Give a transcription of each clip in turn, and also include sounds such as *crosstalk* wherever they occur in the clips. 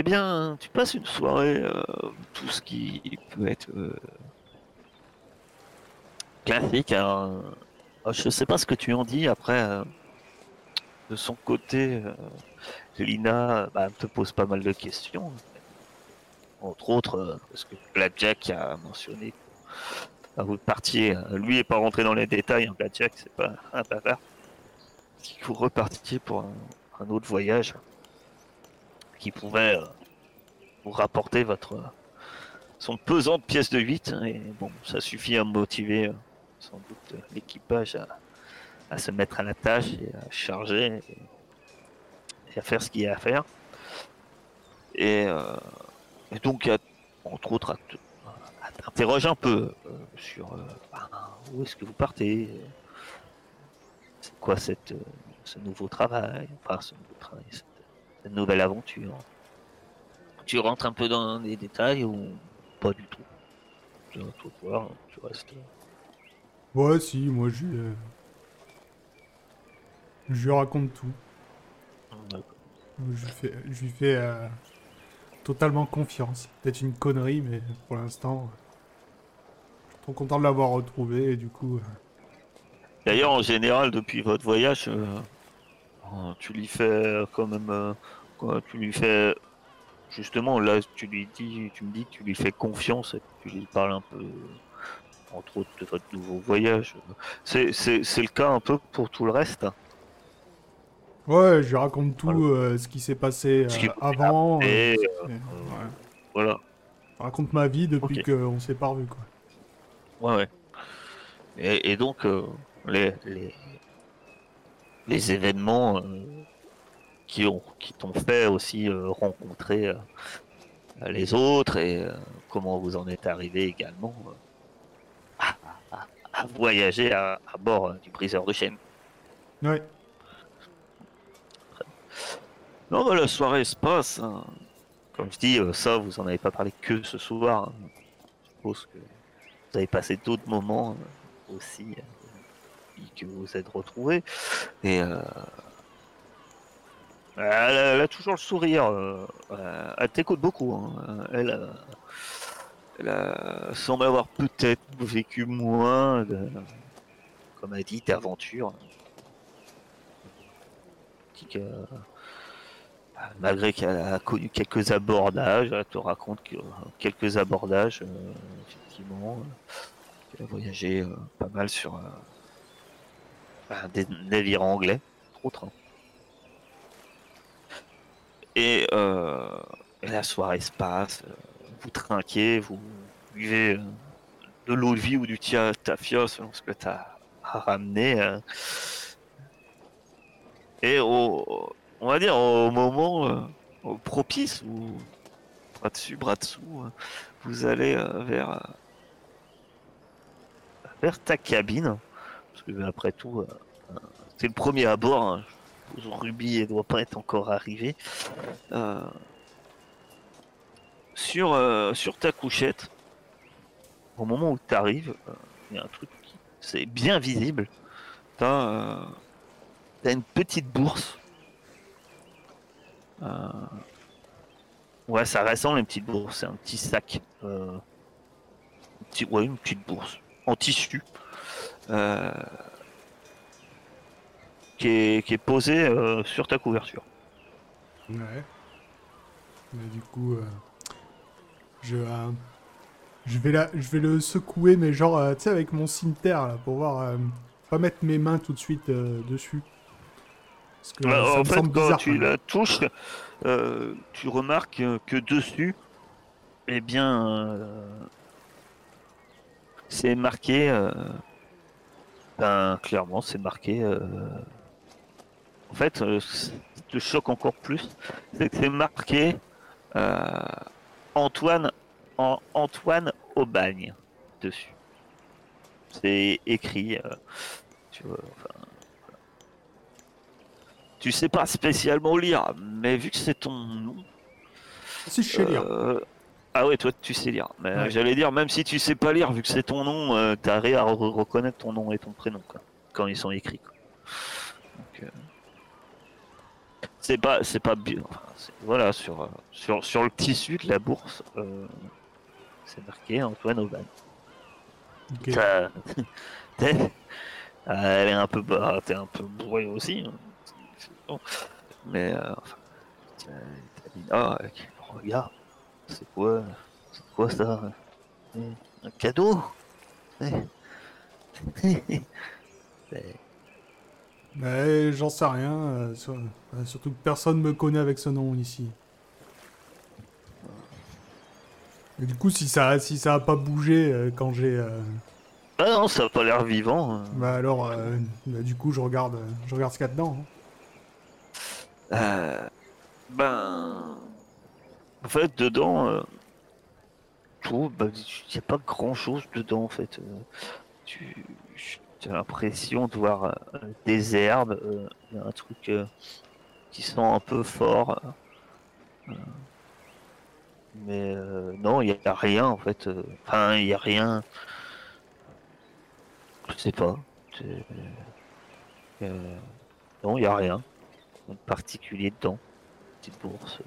Eh bien, tu passes une soirée, euh, tout ce qui peut être euh, classique. Euh, je sais pas ce que tu en dis après. de son côté, Lina bah, te pose pas mal de questions. Entre autres, parce que Blackjack a mentionné que vous partiez. Lui est pas rentré dans les détails. hein, Blackjack, c'est pas un bavard. Que vous repartiez pour un autre voyage? Qui pouvait euh, vous rapporter votre son pesante pièce de 8 et bon ça suffit à motiver euh, sans doute euh, l'équipage à, se mettre à la tâche et à charger et, à faire ce qu'il y a à faire. Et, donc entre autres à à un peu sur ben, où est-ce que vous partez? C'est quoi cette, ce nouveau travail? Enfin ce nouveau travail nouvelle aventure tu rentres un peu dans les détails ou pas du tout? Tu vas tout voir, tu restes. Ouais, si, moi je euh, je lui raconte tout. Je lui fais, je lui fais euh, totalement confiance. Peut-être une connerie, mais pour l'instant, je suis trop content de l'avoir retrouvé et du coup. euh, D'ailleurs, en général, depuis votre voyage, euh, tu lui fais quand même. euh, quoi, tu lui fais. Justement, là, tu lui dis, tu me dis que tu lui fais confiance et tu lui parles un peu, entre autres, de votre nouveau voyage. C'est, c'est, c'est le cas un peu pour tout le reste. Ouais, je lui raconte tout Voilà. euh, ce qui s'est passé qui euh, avant. euh, euh, ouais. voilà. Je raconte ma vie depuis Ok. qu'on s'est pas revu quoi. Ouais, ouais. Et, et donc, euh, les, les, les événements euh, qui ont qui t'ont fait aussi euh, rencontrer euh, les autres et comment vous en êtes arrivé également à, à- à voyager à, à bord du briseur de chaîne. Ouais. Non, bah, la soirée se passe. hein. Comme je dis, ça, vous en avez pas parlé que ce soir. hein. Je suppose que vous avez passé d'autres moments aussi que vous êtes retrouvés. Et euh, elle, a, elle a toujours le sourire. euh, euh, elle t'écoute beaucoup. hein. Elle, euh, elle a- semble avoir peut-être vécu moins, comme elle dit, que, malgré qu'elle a connu quelques abordages, elle te raconte que, quelques abordages, effectivement, qu'elle a voyagé pas mal sur des navires anglais, entre autres. Et, euh, et la soirée se passe, euh, vous trinquez, vous buvez euh, de l'eau de vie ou du tafia selon ce que tu as ramené. euh. Et au, on va dire au moment propice ou bras dessus, bras dessous, vous allez vers vers ta cabine, après tout, euh, euh, c'est le premier à bord. hein. Ruby ne doit pas être encore arrivé. Euh, sur sur ta couchette, au moment où tu arrives, il y a un truc qui c'est bien visible. Euh, t'as une petite bourse. Ouais, ça ressemble à une petite bourse, c'est un petit sac. Un petit- Ouais, une petite bourse en tissu. Euh, Qui, est, qui est posée euh, sur ta couverture. Ouais. Mais du coup, euh, je, je, vais la, je vais le secouer, mais genre, tu sais, avec mon cimetière, là, pour voir, pas mettre mes mains tout de suite dessus. Parce que ça en me fait, semble quand bizarre. tu la touches, tu remarques que dessus, eh bien, c'est marqué. Ben, clairement, c'est marqué. euh, en fait, euh, ce qui te choque encore plus, c'est que c'est marqué euh, Antoine, en, Antoine Aubagne dessus. C'est écrit. euh, tu vois, enfin, tu sais pas spécialement lire, mais vu que c'est ton nom. Si, je sais lire. Ah ouais, toi tu sais lire. Mais euh, Ouais. j'allais dire, même si tu sais pas lire, vu que c'est ton nom, euh, t'arrives à re- reconnaître ton nom et ton prénom quoi, quand ils sont écrits. euh, C'est pas, c'est pas bien. enfin, voilà, sur, euh, sur, sur le tissu de la bourse, euh, c'est marqué Antoine Auban. Ok. Ça- *laughs* t'es- euh, elle est un peu, bah, t'es un peu bourré aussi. hein. Bon. Mais, euh, enfin, t'as t'as ah, regarde, c'est quoi, c'est quoi ça? Eh, Un cadeau? Eh. C'est- Mais j'en sais rien. euh, sur- euh, surtout que personne me connaît avec ce nom ici. Et du coup, si ça, si ça a pas bougé euh, quand j'ai, euh, Ah non, ça a pas l'air vivant. hein. bah alors, euh, bah, du coup, je regarde, euh, je regarde ce qu'il y a dedans. hein. Euh, ben, en fait, dedans, euh, trouve, bah, il n'y a pas grand chose dedans, en fait. Euh, tu, as l'impression de voir euh, des herbes, euh, un truc qui sent un peu fort. mais non, il n'y a rien, en fait. Enfin, il n'y a rien. Je sais pas. non, il n'y a rien de particulier dedans. Petite bourse.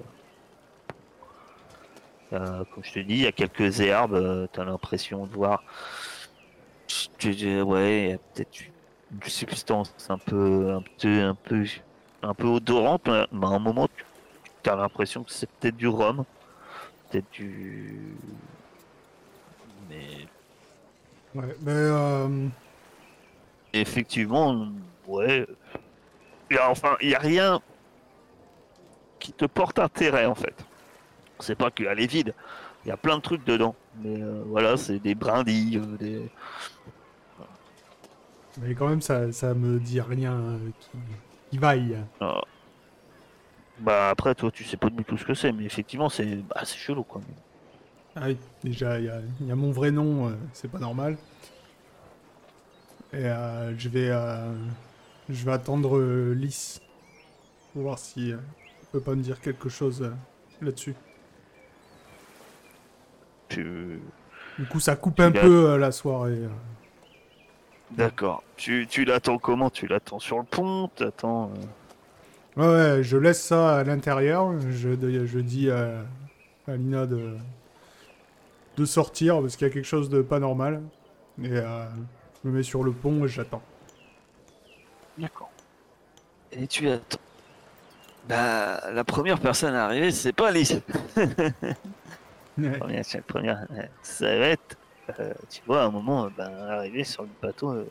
Euh, comme je te dis, il y a quelques herbes, tu as l'impression de voir. Ouais, il y a peut-être une substance un peu, un peu, un peu, un peu odorante, mais à un moment, tu as l'impression que c'est peut-être du rhum, peut-être du. Mais Ouais, mais euh, effectivement, ouais. Enfin, il n'y a rien qui te porte intérêt en fait. C'est pas qu'elle est vide. Il y a plein de trucs dedans. Mais euh, voilà, c'est des brindilles, euh, des. mais quand même, ça, ça me dit rien euh, qui, qui vaille. ah. Bah après, toi, tu sais pas du tout ce que c'est, mais effectivement, c'est bah, c'est chelou quoi. Ah oui, déjà, il y a, il y a mon vrai nom, euh, c'est pas normal. Et euh, je vais, euh, je vais attendre Lys pour voir si elle peut pas me dire quelque chose là-dessus. Tu... Du coup, ça coupe un Tu peu euh, la soirée. D'accord. Tu, tu l'attends comment? Tu l'attends sur le pont? T'attends. euh, Ouais, ouais, je laisse ça à l'intérieur. Je, je dis à, à Lina de, de sortir parce qu'il y a quelque chose de pas normal. Et euh, je me mets sur le pont et j'attends. D'accord. Et tu attends. Bah, la première personne à arriver, c'est pas Alice. *laughs* Ouais. Première, première. va être, euh, tu vois, à un moment, euh, ben, arriver sur le bateau. Euh...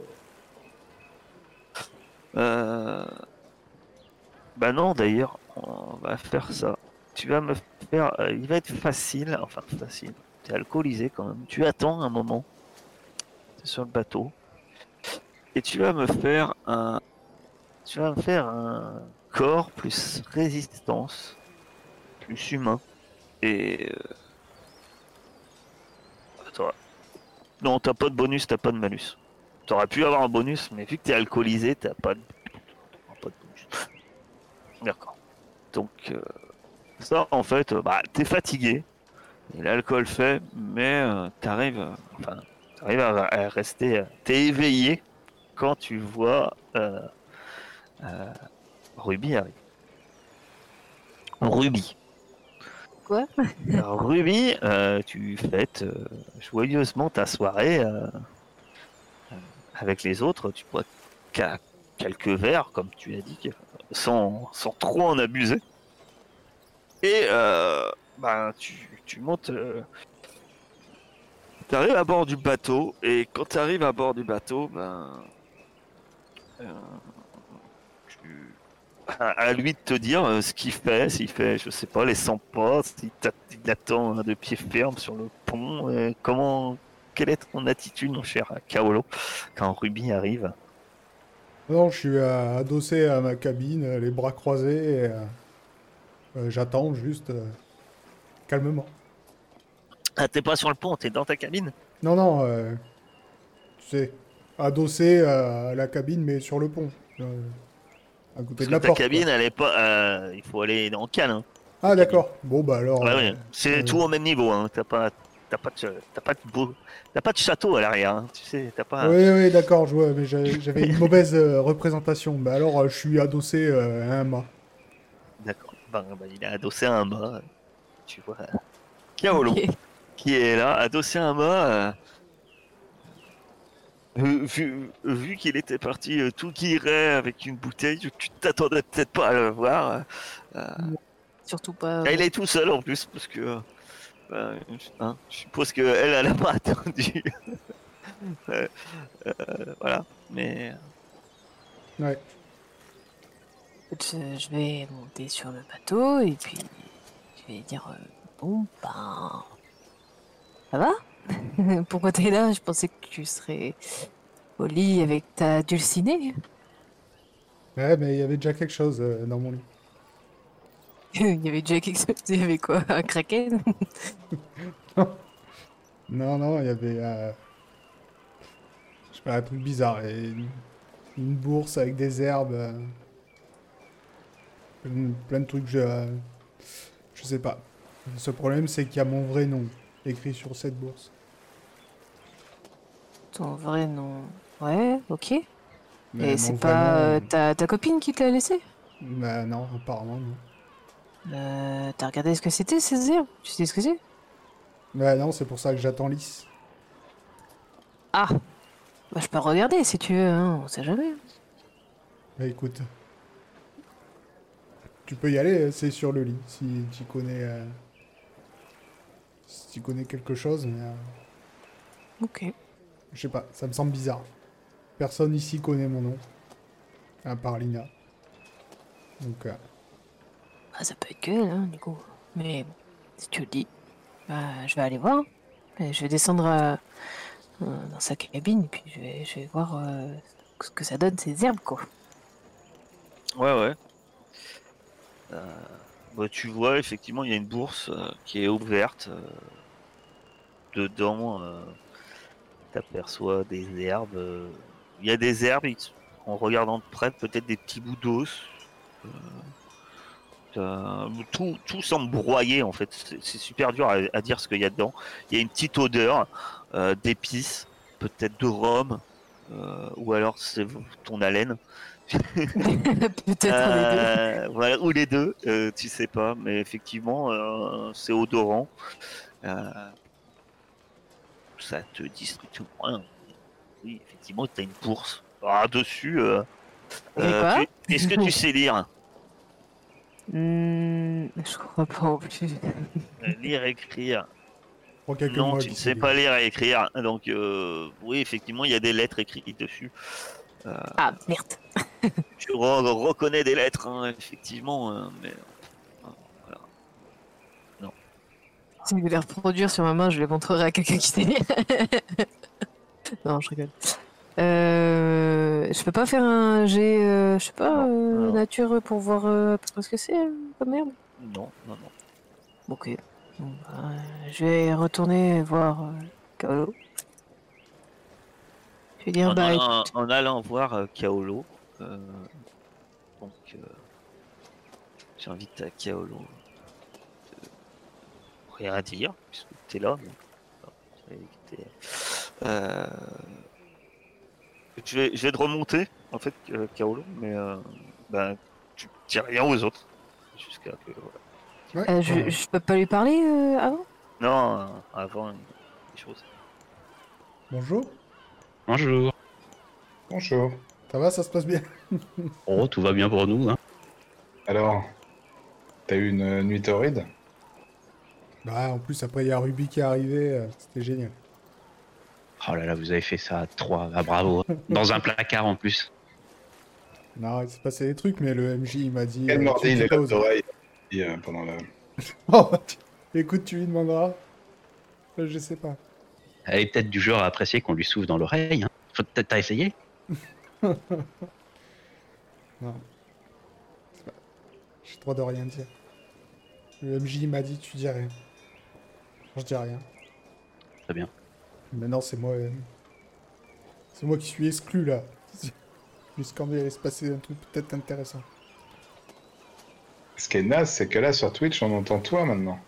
Euh... Bah non, d'ailleurs, on va faire ça. Tu vas me faire. euh, il va être facile, enfin facile. T'es alcoolisé quand même. Tu attends un moment. T'es sur le bateau. Et tu vas me faire un. Tu vas me faire un corps plus résistance, plus humain. Et. euh, Attends. Non, t'as pas de bonus, t'as pas de malus. T'aurais pu avoir un bonus, mais vu que t'es alcoolisé, t'as pas de... pas de bonus. D'accord. Donc, euh, ça, en fait, euh, bah, t'es fatigué. Et l'alcool fait, mais euh, t'arrives, enfin, t'arrives à, rester, euh, t'es éveillé quand tu vois Ruby arrive. Ruby. Quoi Ruby, euh, tu fêtes euh, joyeusement ta soirée euh, avec les autres. Tu bois qu'à quelques verres, comme tu as dit, sans, sans trop en abuser. Et ben, tu, tu montes. tu arrives à bord du bateau, et quand tu arrives à bord du bateau, ben. À, à lui de te dire euh, ce qu'il fait, s'il fait, je sais pas, les 100 pas, s'il attend hein, de pied ferme sur le pont, euh, comment, quelle est ton attitude, mon cher Kaolo, quand Ruby arrive? Non, je suis euh, adossé à ma cabine, les bras croisés, et euh, j'attends juste calmement. Ah, t'es pas sur le pont, t'es dans ta cabine? Non, non, euh, tu sais, adossé à la cabine, mais sur le pont, à côté Parce de la que ta porte. quoi. cabine, elle est pas. euh, il faut aller dans le cal. Hein. Ah, d'accord. Bon, bah alors. Ouais, euh, ouais. C'est euh, tout au même niveau. Hein. T'as pas, t'as pas, de, t'as pas de beau, t'as pas de château à l'arrière. Hein. Tu sais, t'as pas. Oui, oui, d'accord, je vois, mais j'avais une mauvaise euh, représentation. Bah alors, euh, je suis adossé euh, à un mât. ben, ben, il est adossé à un mât. Tu vois, Kaolo, Ok. qui est là, adossé à un mât. euh, euh, vu vu qu'il était parti euh, tout guiré avec une bouteille, tu t'attendais peut-être pas à le voir. euh, Surtout pas. Et il est tout seul en plus, parce que. euh, ben, je- hein, je suppose qu'elle, elle a pas *laughs* attendu. Euh, euh, voilà, mais. Ouais. Je, je vais monter sur le bateau et puis je vais dire euh, bon ben ça va? *laughs* Pourquoi t'es là? Je pensais que tu serais au lit avec ta dulcinée. Ouais, mais il y avait déjà quelque chose euh, dans mon lit. *laughs* Il y avait déjà quelque chose? Il y avait quoi? Un kraken? *laughs* Non, non, il y avait. euh, Je sais pas, un truc bizarre. Et une... une bourse avec des herbes. euh, Plein, de trucs, je. Je sais pas. Le seul problème, c'est qu'il y a mon vrai nom écrit sur cette bourse. Ton vrai nom. Ouais, ok. Mais Et c'est pas nom, euh, ta, ta copine qui te l'a laissé? Bah non, apparemment non. Euh, T'as regardé ce que c'était ces herbes Tu sais ce que c'est? Bah non, c'est pour ça que j'attends Lys. Ah Bah je peux regarder si tu veux, hein, on sait jamais. Bah écoute. Tu peux y aller, c'est sur le lit, si tu connais... euh, Si tu connais quelque chose, mais... euh, Ok. Je sais pas, ça me semble bizarre. Personne ici connaît mon nom. À part Lina. Donc, euh, Ah, ça peut être que elle, hein, du coup. Mais bon, si tu le dis, bah, je vais aller voir. Et je vais descendre à- euh, dans sa cabine et puis je vais, je vais voir euh, ce que ça donne ces herbes, quoi. Ouais, ouais. Euh, tu vois, effectivement, il y a une bourse euh, qui est ouverte. euh, dedans, euh, t'aperçois des herbes. Il y a des herbes, en regardant de près, peut-être des petits bouts d'os. tout, tout semble broyé, en fait. C'est super dur à, dire ce qu'il y a dedans. Il y a une petite odeur d'épices, peut-être de rhum, ou alors c'est ton haleine. *laughs* Peut-être des deux. Euh, voilà, ou les deux, euh, tu sais pas, mais effectivement, euh, c'est odorant. Euh, ça te dit strictement rien. Oui, effectivement, tu as une bourse. Ah, dessus, euh, tu- est-ce que tu *laughs* sais lire Hmm, je crois pas en plus. Lire, écrire. Non, tu ne sais pas lire et écrire. Donc, euh, oui, effectivement, il y a des lettres écrites dessus. Ah, merde. *laughs* Tu re- reconnais des lettres, hein, effectivement, euh, mais Si je vais les reproduire sur ma main, je les montrerai à quelqu'un qui sait lire. *laughs* non, je rigole. Euh, je peux pas faire un G, euh, je sais pas, Non, euh, non. nature pour voir euh, à peu près ce que c'est euh, comme merde. non, non, non. Ok. Bon, bah, je vais retourner voir euh, Kaolo. Dire, en, bah, écoute, en allant voir euh, Kaolo, euh, donc euh, j'invite à Kaolo de rien dire, puisque tu es là. donc, euh, je, vais, je vais te remonter, en fait, euh, Kaolo, mais euh, ben, tu dis rien aux autres. Jusqu'à que. voilà. Ouais, euh, je, je peux pas lui parler euh, avant? Non, avant des choses. Bonjour, Bonjour. Bonjour. ça va, ça se passe bien? *laughs* Oh, tout va bien pour nous. Hein. Alors, t'as eu une nuit torride? Bah, en plus, après, il y a Ruby qui est arrivé, euh, c'était génial. Oh là là, vous avez fait ça à trois. Ah, bravo. Dans un placard en plus. Non, il s'est passé des trucs, mais le MJ, il m'a dit... Quel euh, mordi tu dis les pas aux lobes autres. d'oreille pendant le... *laughs* Oh, écoute, tu lui demanderas. Euh, Je sais pas. Elle est peut-être du genre à apprécier qu'on lui souffle dans l'oreille. Hein. Faut peut-être t'as essayé *laughs* Non. J'ai trop de rien dire. Le MJ m'a dit tu dis rien. Je dis rien. Très bien. Maintenant c'est moi. euh, C'est moi qui suis exclu là. *laughs* Jusqu'en il allait se passer un truc peut-être intéressant. Ce qui est naze, c'est que là, sur Twitch, on entend toi maintenant.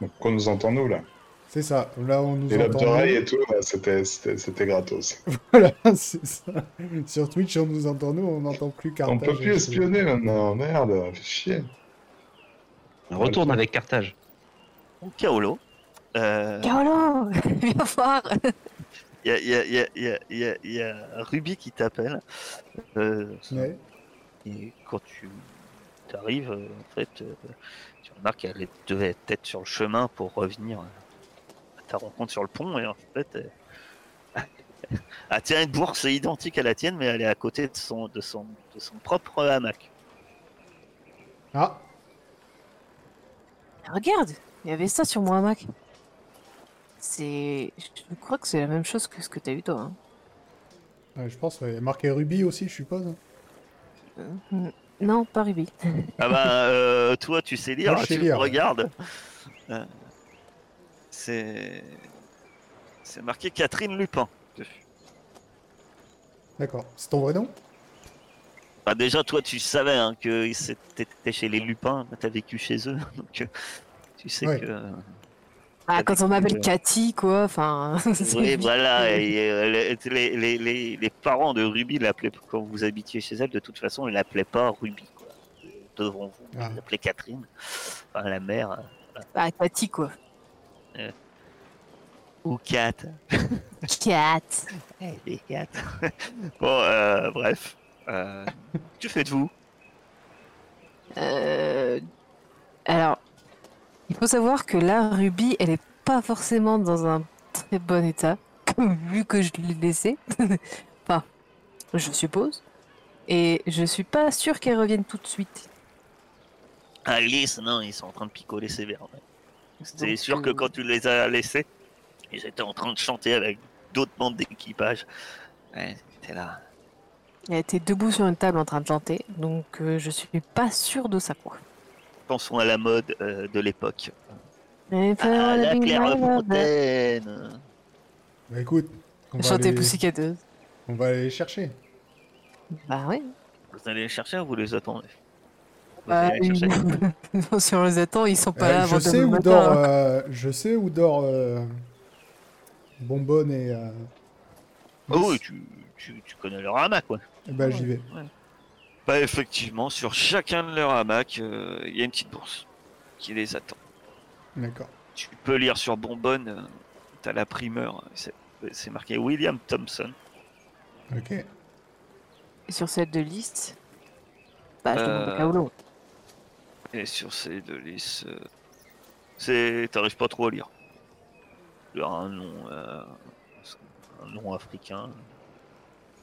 Donc, on nous entend nous, là. C'est ça. Là on nous entend. d'oreille et tout, c'était- c'était c'était gratos. *laughs* Voilà, c'est ça. Sur Twitch on nous entend nous, on n'entend plus On Carthage. peut plus espionner maintenant, merde, fais chier. Retourne avec Carthage. Kaolo. Euh, Carolo, *laughs* viens voir. Il y a, il y, a, il y, a, y, Ruby qui t'appelle. Euh, Ouais. Et quand tu arrives, en fait, euh, tu remarques qu'elle devait être sur le chemin pour revenir à ta rencontre sur le pont. Et en fait, elle, *laughs* elle tient une bourse identique à la tienne, mais elle est à côté de son, de son, de son propre hamac. Ah, Regarde, il y avait ça sur mon hamac. C'est. Je crois que c'est la même chose que ce que t'as eu toi. hein. ouais, je pense, ouais. il y a marqué Ruby aussi, je suppose. Mm, Non, pas Ruby. Ah bah, euh, toi, tu sais lire, Moi, je sais tu lire, ouais. regardes. Euh, c'est. C'est marqué Catherine Lupin. dessus. D'accord. C'est ton vrai nom? Bah déjà, toi, tu savais hein, que c'était chez les Lupins, t'as vécu chez eux, *laughs* donc euh, tu sais Ouais. que. Ah, T'as quand on m'appelle. Cathy, quoi, enfin. *laughs* c'est Oui, voilà, et, euh, les, les, les, parents de Ruby l'appelaient, quand vous habitiez chez elle, de toute façon, ils l'appelaient pas Ruby, quoi. Devant vous, Ah. ils l'appelaient Catherine, enfin la mère, euh, Ah, Cathy, quoi. Ou Cat. Cat. Les Cat. *laughs* bon, euh, bref. Euh, que faites-vous? Euh, Alors, il faut savoir que là, Ruby, elle est pas forcément dans un très bon état, *laughs* vu que je l'ai laissée. *laughs* enfin, je suppose. Et je suis pas sûre qu'elle revienne tout de suite. Alice, non, ils sont en train de picoler sévère. ouais. C'est sûr que quand tu les as laissés, ils étaient en train de chanter avec d'autres membres d'équipage. Ouais, t'es là. Elle était debout sur une table en train de chanter, donc euh, je suis pas sûre de ça, quoi. Pensons à la mode euh, de l'époque. Et Ah, la Bing Claire Bang Bang. Fontaine Bah écoute, on va, Chanter aller... On va aller les chercher. Bah oui. Vous allez les chercher ou vous les attendez? Bah, *laughs* non, sur les attends, ils sont pas Euh, là je, avant sais demain où dort, hein. euh, je sais où dort euh, Bonbonne et... Euh... Oh oui, tu, tu, tu connais leur hamac, quoi. Eh ben j'y vais. Bah effectivement, sur chacun de leurs hamacs, euh, il y a une petite bourse qui les attend. D'accord. Tu peux lire sur Bonbonne, euh, t'as la primeur, c'est c'est marqué William Thompson. Ok. Et sur celle de liste, bah je demande à Euh, Kaolo. Et sur ces deux listes, euh, c'est t'arrives pas trop à lire. Il y a un nom, euh, un nom africain.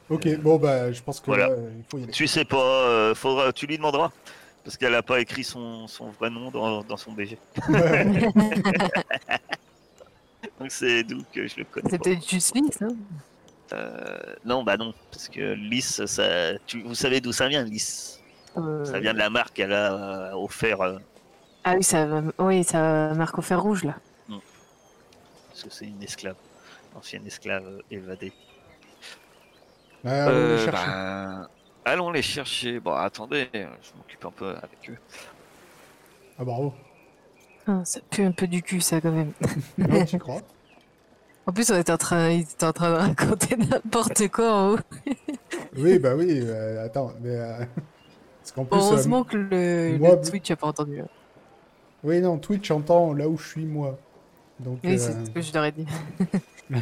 Ok, bon bah je pense que Voilà. là, euh, il faut y aller. Tu sais pas, euh, faudra, tu lui demanderas. Parce qu'elle a pas écrit son, son vrai nom dans, dans son BG. Ouais. *laughs* Donc c'est d'où que je le connais peut-être juste liste, hein Euh, non, bah non, parce que Lys, ça, tu, vous savez d'où ça vient, Lys? Euh, Ça vient de la marque qu'elle a euh, offert, euh, Ah oui, ça, oui, ça marque au fer rouge là. parce que c'est une esclave, ancienne esclave euh, évadée. Ouais, allons les chercher. bah, allons les chercher. Bon, attendez, je m'occupe un peu avec eux. Ah bravo. Ah, ça pue un peu du cul ça quand même. *laughs* Non, tu crois? En plus, on était en train, ils étaient en train de raconter *laughs* n'importe quoi en haut. Oui, bah oui, euh, attends, mais... euh, Parce qu'en plus... euh, Heureusement que le, moi, le Twitch a pas entendu. Oui, non, Twitch entend là où je suis moi. Donc, Oui, euh, c'est ce que je leur ai dit. *laughs*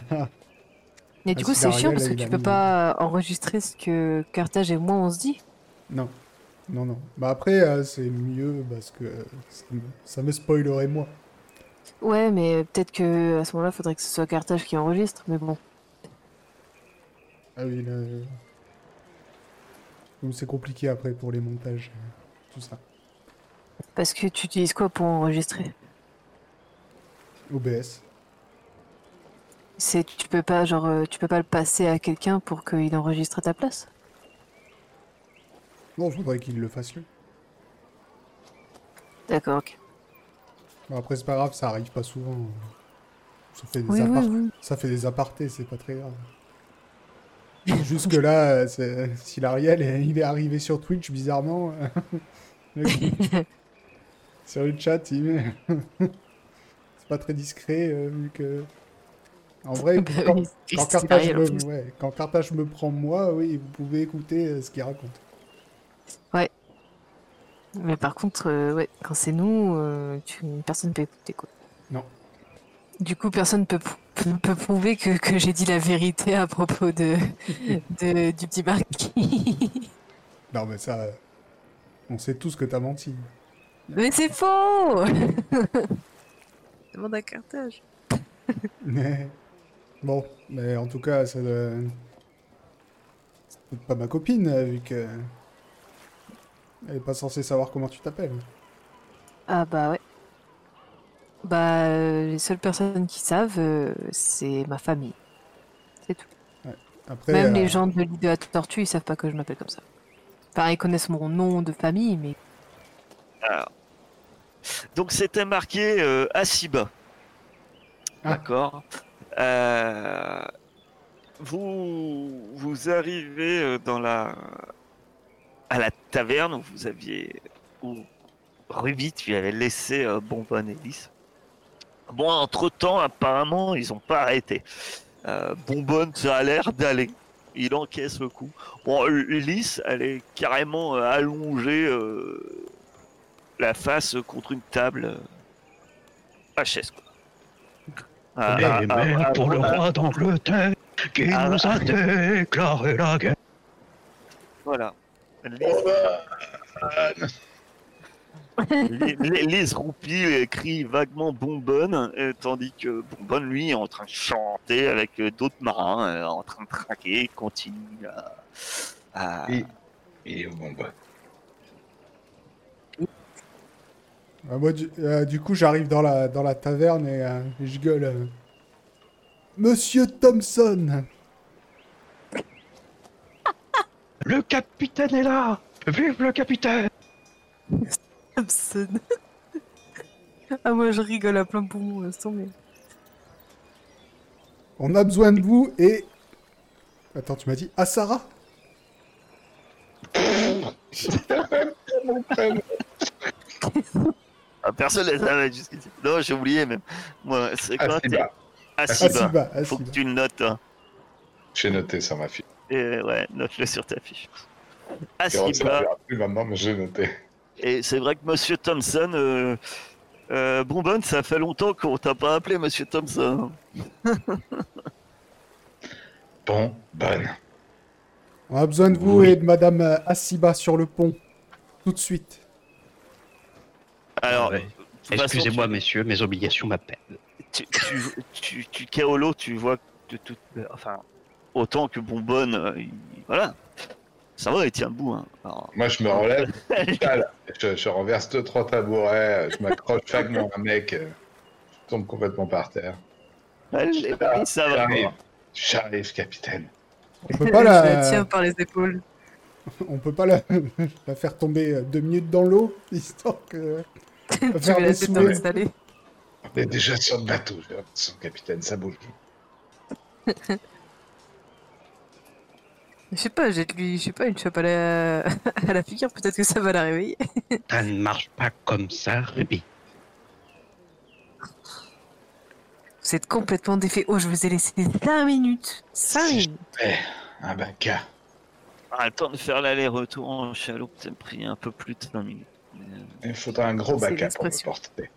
Mais du coup, c'est chiant parce que tu peux mis- pas enregistrer ce que Carthage et moi on se dit. non, non, non. Bah après, euh, c'est mieux parce que euh, ça me, ça me spoilerait moi. Ouais, mais peut-être que à ce moment-là, faudrait que ce soit Carthage qui enregistre. Mais bon, Ah oui, là... c'est compliqué après pour les montages, euh, tout ça. parce que tu utilises quoi pour enregistrer? OBS. C'est tu peux pas genre euh, tu peux pas le passer à quelqu'un pour qu'il enregistre à ta place? Bon, faudrait qu'il le fasse lui. D'accord. ok. Bon, après, c'est pas grave, ça arrive pas souvent. Ça fait des, Oui, oui, apart- oui. Ça fait des apartés, c'est pas très grave. *laughs* Jusque là, euh, c'est- si l'Ariel est- il est arrivé sur Twitch bizarrement, *laughs* mec, *laughs* sur le chat, il met- c'est pas très discret euh, vu que. En vrai, Bah quand, quand Carthage me, plus. ouais, quand Carthage me prend moi, oui, vous pouvez écouter euh, ce qu'il raconte. Mais par contre, euh, ouais, quand c'est nous, euh, tu... personne peut écouter quoi. Non. Du coup, personne peut, pou- peut, peut prouver que, que j'ai dit la vérité à propos de, de- du petit marquis. *laughs* Non, mais ça. euh, On sait tous que t'as menti. Mais c'est faux Demande à Carthage. Mais. *laughs* Bon, mais en tout cas, ça. doit- C'est peut-être pas ma copine, euh, vu que. Elle est pas censée savoir comment tu t'appelles. Ah bah ouais. Bah, euh, les seules personnes qui savent, euh, c'est ma famille. C'est tout. Après. Même euh, les gens de l'île de la Tortue, ils savent pas que je m'appelle comme ça. Enfin, ils connaissent mon nom de famille, mais Alors. Donc c'était marqué euh, Asiba. Ah. D'accord. Euh, vous vous arrivez euh, dans la à la taverne où vous aviez où Ruby tu avais laissé euh, Bonbonne et Lys. Bon entre temps apparemment ils ont pas arrêté. Euh, Bonbonne ça a l'air d'aller. Il encaisse le coup. Bon Lys elle est carrément euh, allongée euh, la face contre une table euh, à chaise quoi. Ah, ah, ah, ah, pour le ah, roi d'Angleterre qui Ah, nous a déclaré la guerre. Voilà. Lys- Oh, Les, les, les roupis euh, crient vaguement bonbonne, euh, tandis que bonbonne, lui, est en train de chanter avec euh, d'autres marins, euh, en train de trinquer, continue à. à- Et- Et au bon bah. euh, moi, du, euh, du coup, j'arrive dans la, dans la taverne et, euh, et je gueule. euh, Monsieur Thompson Le capitaine est là Vive le capitaine Thompson. ah, moi je rigole à plein poumon, laisse tomber. On a besoin de vous et. Attends, tu m'as dit Ah, Sarah? Ah, personne ne savait jusqu'ici. Non, j'ai oublié même. Moi, c'est quoi t'es- Asiba. Asiba. Asiba, Faut que Asiba. tu le notes. hein. J'ai noté sur ma fiche. Et ouais, note-le sur ta fiche. Je Asiba. plus maintenant, mais j'ai noté. Et c'est vrai que Monsieur Thompson, euh, euh, Bonbonne, ça fait longtemps qu'on t'a pas appelé Monsieur Thompson. *laughs* Bon, bonne. On a besoin de vous Oui. et de Madame euh, Asiba sur le pont. Tout de suite. Alors, Ouais. de toute Excusez-moi, tu- messieurs, mes obligations m'appellent. tu, tu, tu, tu Kaolo, tu vois que tout, enfin, autant que Bonbonne, euh, il- voilà, ça va, il tient debout. Hein. Alors, Moi, je me relève, *laughs* je, je renverse deux, trois tabourets, je m'accroche vaguement à un mec, euh, je tombe complètement par terre. allez, allez, ça va. J'arrive, capitaine. On peut pas la, *laughs* Je la tiens par les épaules. on peut pas la, *laughs* la faire tomber euh, deux minutes dans l'eau, histoire que. tu faire la. On est déjà sur le bateau, j'ai l'impression, capitaine, ça bouge. Je sais pas, j'ai lui, je sais pas, une chope à la, *laughs* à la figure, peut-être que ça va la réveiller. *laughs* Ça ne marche pas comme ça, Ruby. Vous êtes complètement défait. Oh, je vous ai laissé 5 minutes. 5 Si. minutes. Un baca. Ah, le temps de faire l'aller-retour en chaloupe, ça me pris un peu plus de 5 minutes. Euh, Il faudra un gros baca pour me porter.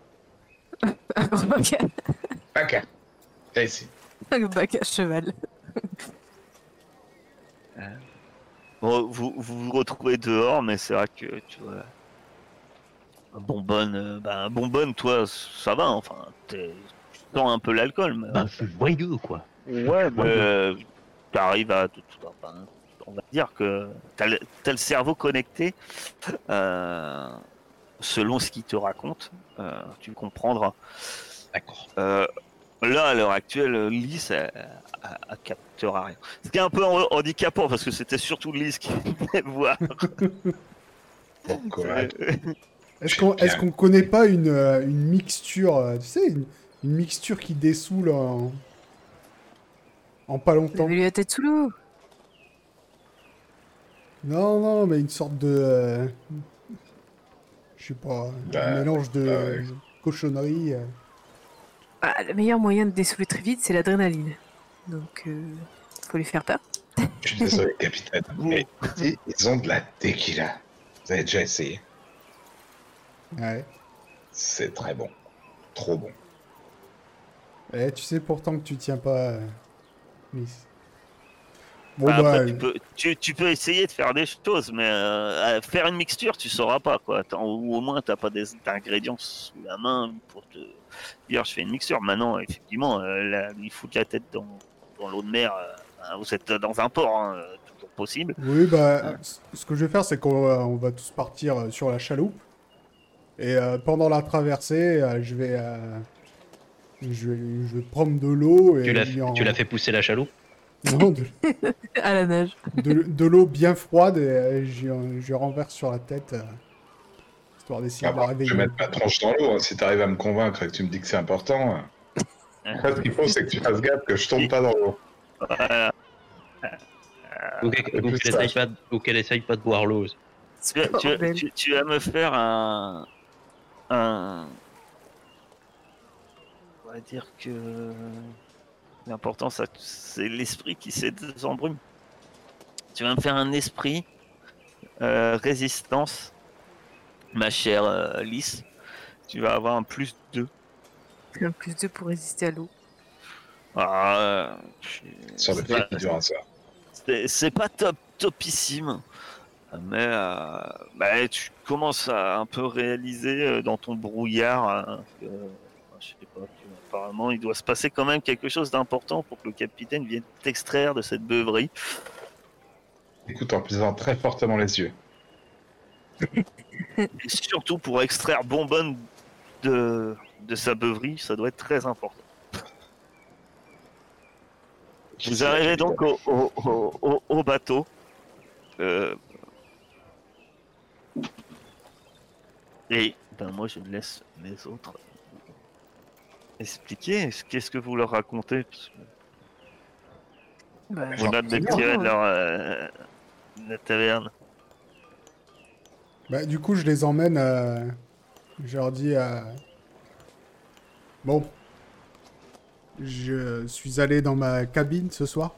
*laughs* Un gros bac. Et ici. un bac à cheval. Bon, vous, vous vous retrouvez dehors, mais c'est vrai que tu vois. Bonbonne, euh, bah, bonbonne, toi, ça va, enfin, t'es- tu sens un peu l'alcool, mais. Suis voyeux, quoi. Ouais, mais euh, t'arrives à. tout- tout- enfin, on va dire que t'as le, le cerveau connecté. euh, selon ce qu'il te raconte, euh, tu comprendras. D'accord. Euh, là, à l'heure actuelle, Lys, elle, elle- elle captera rien. Ce qui est un peu handicapant parce que c'était surtout Lys qui venait voir. *laughs* Est-ce qu'on est qu'on connaît pas une, euh, une mixture, euh, tu sais, une, une mixture qui dessoule en, en pas longtemps? Tête sous l'eau. Non, non, mais une sorte de. euh, je sais pas, Bah, un mélange de bah ouais. cochonnerie. euh. Ah, le meilleur moyen de dessouler très vite, c'est l'adrénaline. Donc, euh, faut lui faire peur. Je suis désolé, capitaine, mais ils ils ont de la tequila. Vous avez déjà essayé? Ouais. C'est très bon. Trop bon. Eh, tu sais pourtant que tu tiens pas, euh, Miss. Bon, Bah, après, tu, peux, tu, tu peux essayer de faire des choses, mais euh, faire une mixture, tu sauras pas quoi. Ou au moins, t'as pas des ingrédients sous la main pour te dire je fais une mixture. Maintenant, effectivement, euh, là, lui foutre la tête dans, dans l'eau de mer, euh, vous êtes dans un port, hein, euh, toujours possible. Oui, bah, c- ce que je vais faire, c'est qu'on va, on va tous partir euh, sur la chaloupe. Et euh, pendant la traversée, euh, je vais, euh, je vais, je vais prendre de l'eau et Tu l'as en- tu l'as fait pousser la chaloupe? Non, de, *laughs* À la nage. de- de l'eau bien froide et euh, je, renverse sur la tête, euh, histoire d'essayer Ah de la bah, je réveiller. vais mettre ma tronche dans l'eau. hein. Si t'arrives à me convaincre et que tu me dis que c'est important, euh, *laughs* ce qu'il faut, c'est que tu fasses gaffe que je tombe pas dans l'eau. Voilà. Ou qu'elle essaye, pas de- ou qu'elle essaye pas de boire l'eau. Tu, vas- tu tu- tu vas me faire un. un... On va dire que. L'important, ça- c'est l'esprit qui se désembrume. Tu vas me faire un esprit euh, résistance, ma chère euh, Lys. Tu vas avoir un plus 2. Un plus 2 pour résister à l'eau. Ah, euh, Sur le c'est fait pas- qu'il un soir. c'est pas top topissime mais euh, bah, tu commences à un peu réaliser euh, dans ton brouillard euh, euh, je sais pas apparemment il doit se passer quand même quelque chose d'important pour que le capitaine vienne t'extraire de cette beuverie Écoute en plissant très fortement les yeux. *laughs* et surtout pour extraire Bonbonne de, de sa beuverie ça doit être très important Vous arrivez donc au, au- au- au- au bateau. Euh, Et ben moi je laisse les autres expliquer. Qu'est-ce que vous leur racontez? Bah, On a c'est de bien, tirer de leur euh, de la taverne. Bah, du coup, je les emmène. euh, Je leur dis. euh, Bon. Je suis allé dans ma cabine ce soir.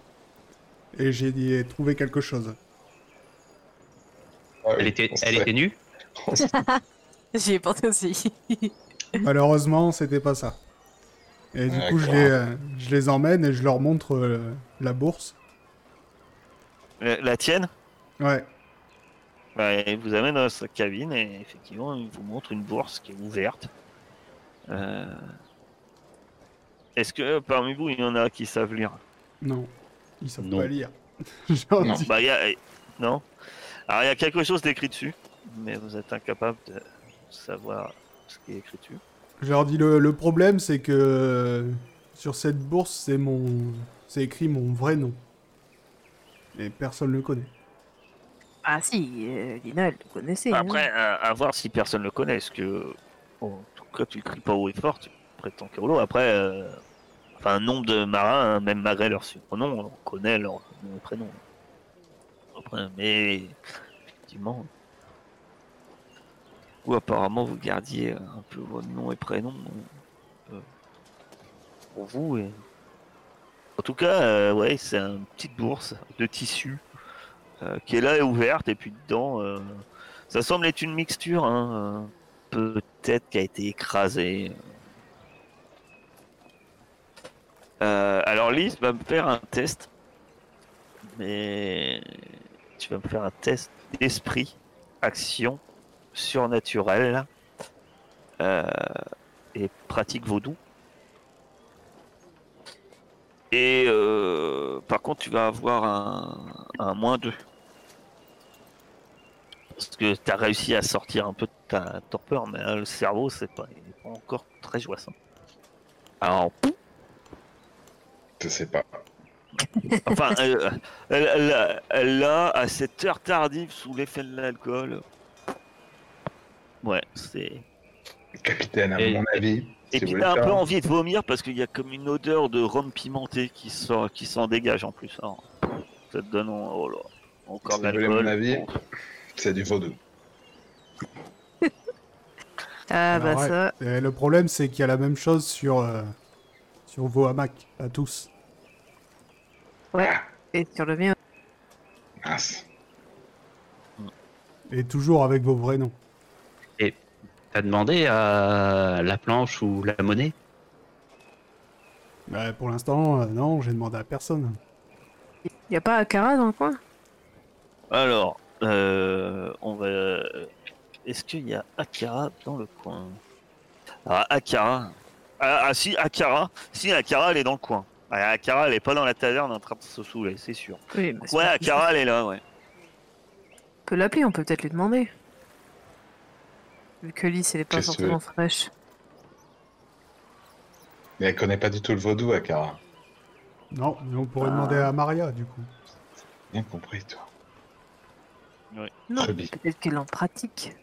Et j'ai trouvé quelque chose. Elle était, elle était nue? *laughs* J'y ai pensé aussi. Malheureusement, c'était pas ça. Et du coup, je D'accord. les, euh, je les emmène et je leur montre euh, la bourse. La tienne? Ouais. Bah, Il vous amène dans sa cabine et effectivement il vous montre une bourse qui est ouverte. Euh, Est-ce que parmi vous il y en a qui savent lire? Non. Ils savent Non. pas lire. *laughs* Non. dis. Bah, il y a... Non Alors, il y a quelque chose d'écrit dessus, mais vous êtes incapable de savoir ce qui est écrit dessus. Je leur dis le, le problème, c'est que euh, sur cette bourse, c'est mon, c'est écrit mon vrai nom. Et personne ne le connaît. Ah si, euh, Lina, elle le connaissait. hein. Après, à, à voir si personne le connaît. Est-ce que, bon, en tout cas, tu cries pas haut et fort, tu prétends que l'eau. Après, euh, enfin, un nombre de marins, hein, même malgré leur surnom, on connaît leur nom et prénom. Après, mais effectivement, apparemment vous gardiez un peu votre nom et prénom euh, pour vous. Et... En tout cas, euh, ouais, c'est une petite bourse de tissu euh, qui est là et ouverte et puis dedans, ça semble être une mixture, hein, peut-être qui a été écrasée. Alors Lise va me faire un test, mais tu vas me faire un test d'esprit, action, surnaturel euh, et pratique vaudou. Et euh, par contre, tu vas avoir un, un moins 2. Parce que tu as réussi à sortir un peu de ta torpeur, mais euh, le cerveau, c'est pas, il est pas encore très joissant. Alors, Je sais pas. enfin, euh, a, à cette heure tardive, sous l'effet de l'alcool. Ouais, c'est. Capitaine, à Et- mon avis. Et puis t'as un peu envie de vomir parce qu'il y a comme une odeur de rhum pimenté qui sort, qui s'en dégage en plus. Alors, ça te donne, oh là, encore de mon avis, c'est du vaudou. *laughs* Ah bah ouais. ça, Et le problème, c'est qu'il y a la même chose sur, euh, sur vos hamacs, à tous. ouais. Et sur le mien, Mince. Et toujours avec vos vrais noms. T'as demandé à la planche ou la monnaie? Bah, pour l'instant, euh, non, j'ai demandé à personne. Y a pas Akara dans le coin? Alors, euh, on va. Est-ce qu'il y a Akara dans le coin? Ah, Akara. Ah, ah, si, Akara. Si, Akara, elle est dans le coin. Ah, Akara, elle est pas dans la taverne en train de se saouler, c'est sûr. Oui, bah, Ouais, Akara, elle est là, ouais. On peut l'appeler, on peut peut-être lui demander. Vu que Lys, elle est pas Qu'est-ce que forcément fraîche. Mais elle connaît pas du tout le vaudou, Akara. Non, mais on pourrait Ah. demander à Maria, du coup. Bien compris, toi. Non, peut-être qu'elle en pratique.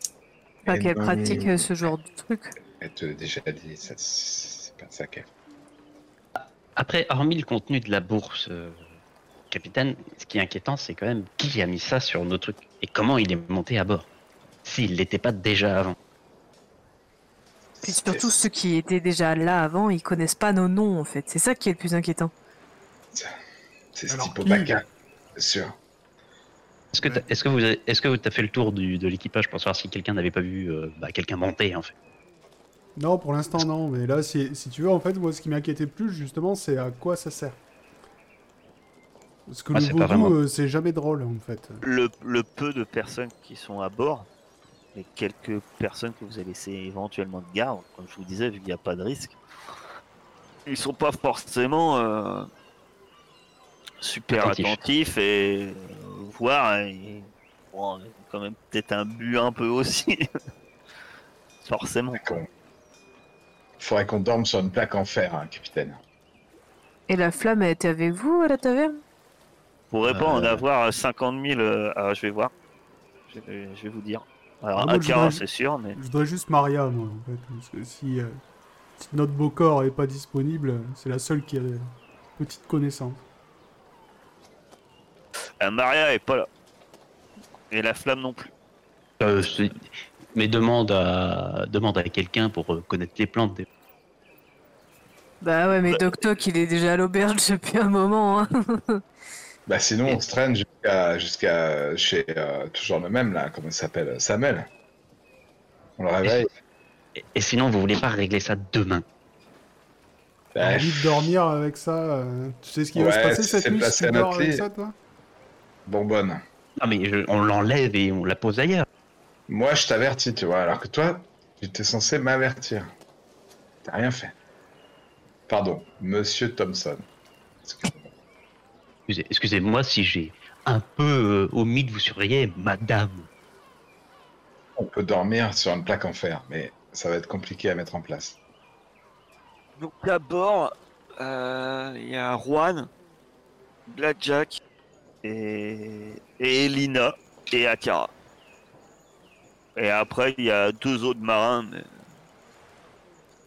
Pas qu'elle pratique euh, ce genre de truc. Elle te l'a déjà dit, ça, c'est pas ça qu'elle. Après, hormis le contenu de la bourse, euh, capitaine, ce qui est inquiétant, c'est quand même qui a mis ça sur nos trucs? Et comment il est monté à bord? S'il l'était pas déjà avant. Puis surtout, ceux qui étaient déjà là avant, ils connaissent pas nos noms en fait. C'est ça qui est le plus inquiétant. C'est Alors, Stipo qui Baka, c'est sûr. Est-ce que Ouais. t'as- est-ce que vous avez- est-ce que t'as fait le tour du, de l'équipage pour savoir si quelqu'un n'avait pas vu euh, bah, quelqu'un monter en fait? Non, pour l'instant, non. Mais là, si, si tu veux, en fait, moi, ce qui m'inquiétait le plus, justement, c'est à quoi ça sert. Parce que Ah, le c'est vaudou, vraiment- euh, c'est jamais drôle, en fait. Le, le peu de personnes qui sont à bord, les quelques personnes que vous avez laissées éventuellement de garde, comme je vous disais, vu qu'il n'y a pas de risque, ils sont pas forcément euh, super Attentifs. attentifs et euh, voir, et, bon, quand même peut-être un but un peu aussi. *laughs* forcément. Qu'on- Faudrait qu'on dorme sur une plaque en fer, hein, capitaine. Et la flamme, elle était avec vous à la taverne? Pourrait pas en Euh. avoir 50 000. euh, ah, je vais voir. Je vais, je vais vous dire. Alors, Ah, c'est sûr, mais. Je voudrais juste Maria, moi, en fait. Parce que si, euh, si notre beau corps est pas disponible, c'est la seule qui a une petite connaissance. Euh, Maria est pas là. Et la flamme non plus. Euh, Mais demande à demande à quelqu'un pour euh, connaître les plantes. des- Bah ouais, mais Bah- Doc Toc, il est déjà à l'auberge *laughs* depuis un moment. Hein. Bah sinon, on se traîne jusqu'à jusqu'à chez euh, toujours le même là, comment il s'appelle, Samuel. On le réveille. Et, et sinon, vous voulez pas régler ça demain? T'as Bah, envie de dormir avec ça euh, Tu sais ce qui va se Ouais, passer si cette c'est nuit si placé tu à dors notre avec lit. ça, toi? Bonbonne. Non, mais je- on l'enlève et on la pose ailleurs. Moi, je t'avertis, tu vois, alors que toi, tu étais censé m'avertir. T'as rien fait. Pardon, Monsieur Thompson. Excusez- Excusez-moi si j'ai un peu euh, omis de vous surveiller, madame. On peut dormir sur une plaque en fer, mais ça va être compliqué à mettre en place. Donc d'abord, euh, il y a Juan, Blackjack et, et Elina et Akara. Et après, il y a deux autres marins, mais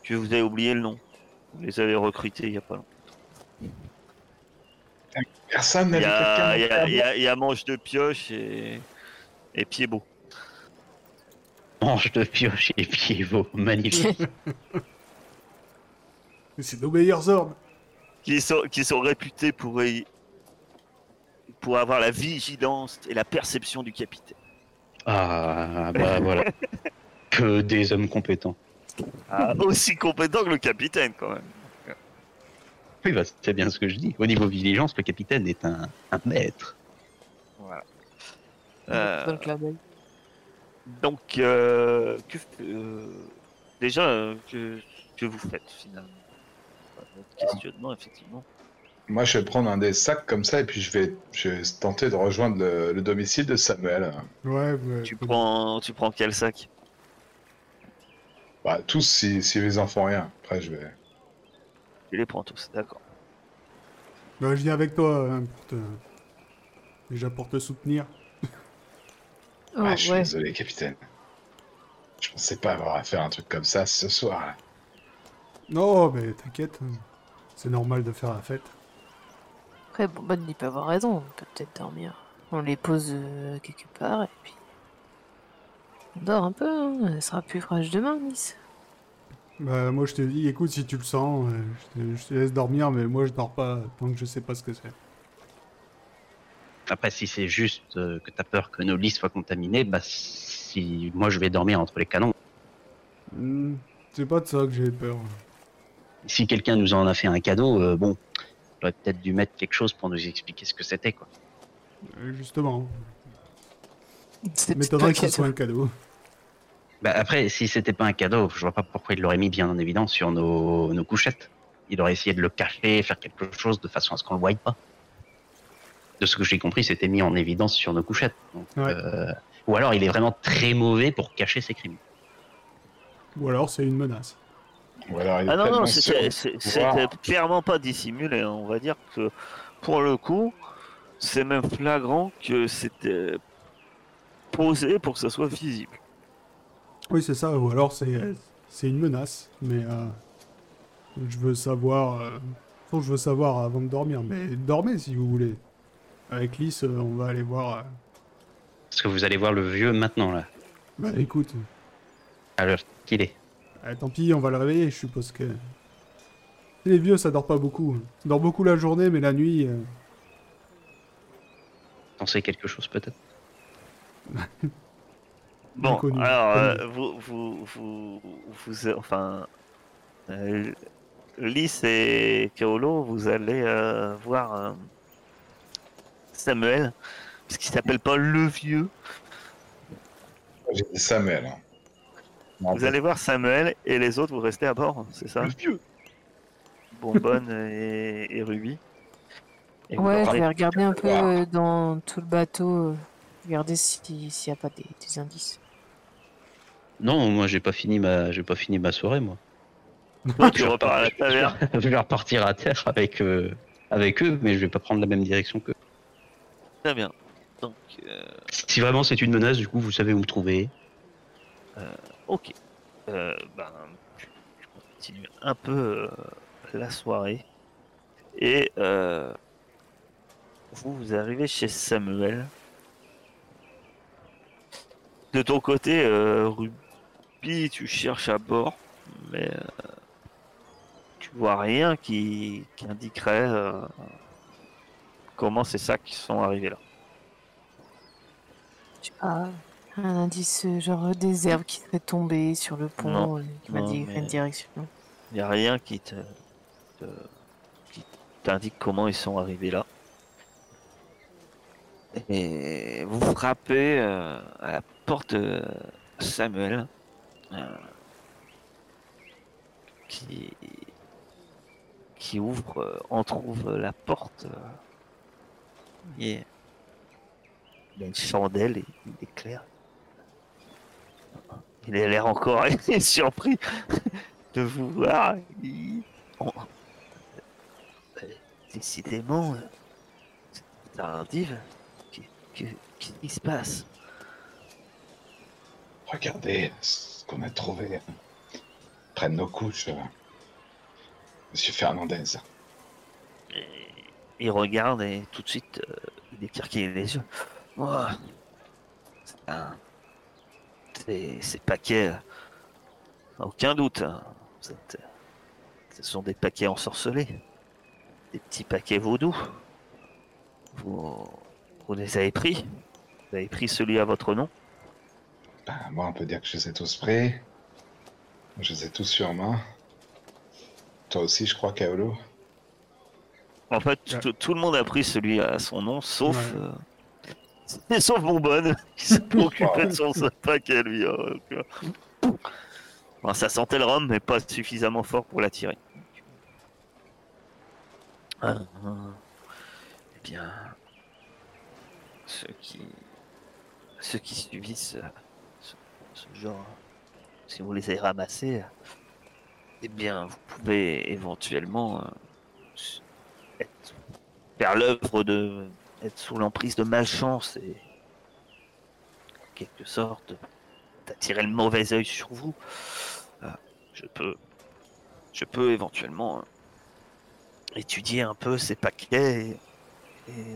je vous ai oublié le nom. Vous les avez recrutés il y a pas longtemps. Personne n'a Il y vu a, il y, quelqu'un a, il y, a, Manche de Pioche et, et Pied-Beau. Manche de pioche et pieds beaux, magnifique. *laughs* Mais c'est nos meilleurs hommes Qui sont, qui sont réputés pour, y- pour avoir la vigilance et la perception du capitaine. ah, bah voilà. *laughs* Que des hommes compétents. Ah, aussi compétent que le capitaine quand même. Oui, bah, c'est bien ce que je dis. Au niveau vigilance, le capitaine est un, un maître. Voilà. Euh, Dans le clin d'œil. donc, euh, que, euh, déjà, que, que vous faites finalement? Votre questionnement, effectivement. Moi, je vais prendre un des sacs comme ça et puis je vais, je vais tenter de rejoindre le, le domicile de Samuel. Ouais, ouais. Tu prends, tu prends quel sac? Bah, tous si, si les enfants rien. Après, je vais. Tu les prends tous, d'accord. Bah, je viens avec toi, hein, pour te... Déjà pour te soutenir. Oh, Ah, je suis ouais. désolé, capitaine. Je pensais pas avoir à faire un truc comme ça ce soir. là. Non, mais t'inquiète. hein. C'est normal de faire la fête. Après, bon, bonne, il peut avoir raison. On peut peut-être dormir. On les pose euh, quelque part et puis. On dort un peu, hein. Elle sera plus fraîche demain, Nice. Bah, moi, je te dis, écoute, si tu le sens, euh, je, te, je te laisse dormir, mais moi, je dors pas tant que je sais pas ce que c'est. Après, si c'est juste euh, que t'as peur que nos lits soient contaminés, bah si moi je vais dormir entre les canons. Hmm, C'est pas de ça que j'ai peur. Si quelqu'un nous en a fait un cadeau, euh, bon, j'aurais peut-être dû mettre quelque chose pour nous expliquer ce que c'était, quoi. Euh, Justement, C'est m'étonnerait que ce soit un cadeau. Bah après, si c'était pas un cadeau, je vois pas pourquoi il l'aurait mis bien en évidence sur nos, nos couchettes. Il aurait essayé de le cacher, faire quelque chose de façon à ce qu'on le voie pas. De ce que j'ai compris, c'était mis en évidence sur nos couchettes. Donc, Ouais. euh, ou alors il est vraiment très mauvais pour cacher ses crimes. Ou alors c'est une menace. Ou alors il est Ah non, non, c'était clairement pas dissimulé. hein. On va dire que pour le coup, c'est même flagrant que c'était posé pour que ça soit visible. Oui, c'est ça. Ou alors c'est une menace. Mais euh, je veux savoir. euh, je veux savoir avant de dormir. Mais dormez si vous voulez. Avec Lys, euh, on va aller voir. Parce que vous allez voir le vieux maintenant, là, Bah écoute, l'heure qu'il est. euh, tant pis, on va le réveiller. Je suppose que. Les vieux, ça dort pas beaucoup. Ça dort beaucoup la journée, mais la nuit. Pensez quelque chose, peut-être? *laughs* Bon, connu, alors, connu. euh, vous, vous, vous, vous, enfin, euh, Lys et Kaolo, vous allez euh, voir euh, Samuel, parce qu'il s'appelle pas le vieux. J'ai dit Samuel. hein. Non, Vous allez voir Samuel et les autres, vous restez à bord, c'est ça? Le vieux Bonbonne et, et Ruby. Et Ouais, je vais regarder un peu euh, dans tout le bateau, euh, regarder si- s'il n'y a pas des, des indices. Non, moi j'ai pas fini ma, j'ai pas fini ma soirée, moi. Toi, *laughs* tu repars à la taverne. *laughs* je vais repartir à terre avec, euh, avec eux, mais je vais pas prendre la même direction qu'eux. Très bien. Donc, euh, Si vraiment c'est une menace, du coup, vous savez où me trouver. ok. Euh, ben, tu continues un peu euh, la soirée. Et euh, vous, vous arrivez chez Samuel. De ton côté, euh, Tu cherches à bord, mais euh, tu vois rien qui, qui indiquerait euh, comment c'est ça qui sont arrivés là. Pas, un indice euh, genre des herbes qui seraient tombées sur le pont, Non, euh, qui m'a non, dit mais- une direction. Il n'y a rien qui te, te- qui t'indique comment ils sont arrivés là. Et vous frappez euh, à la porte de Samuel, qui, qui ouvre, euh, entrouvre la porte. euh, et il y a une chandelle et il éclaire. Il a l'air encore *laughs* surpris de vous voir. Il- on- Euh, Décidément, euh, c'est tardive. Qu'est- qu'est- Qu'est-ce qui se passe Regardez qu'on a trouvé de nos couches, euh, Monsieur Fernandez. Il regarde et tout de suite, euh, il écarquille les yeux. Oh, Ces, paquets, euh, aucun doute. hein. Ce sont des paquets ensorcelés. Des petits paquets vaudous. Vous les avez pris Vous avez pris celui à votre nom Ben, moi, on peut dire que je les ai tous pris. Je les ai tous sur main. Toi aussi, je crois, Kaolo. En fait, tout, tout le monde a pris celui à son nom, sauf. Ouais. euh, et *laughs* sauf Bonbonne, qui s'est *laughs* occupé de son paquet, lui. hein, euh. Bon, ça sentait le rhum, mais pas suffisamment fort pour l'attirer. Ah, ah. Eh bien. Ceux qui. Ceux qui subissent euh, ce, genre. Si vous les avez ramassés, eh bien, vous pouvez éventuellement. euh, faire l'œuvre de être sous l'emprise de malchance et en quelque sorte d'attirer le mauvais œil sur vous. Euh, je peux je peux éventuellement euh, étudier un peu ces paquets et,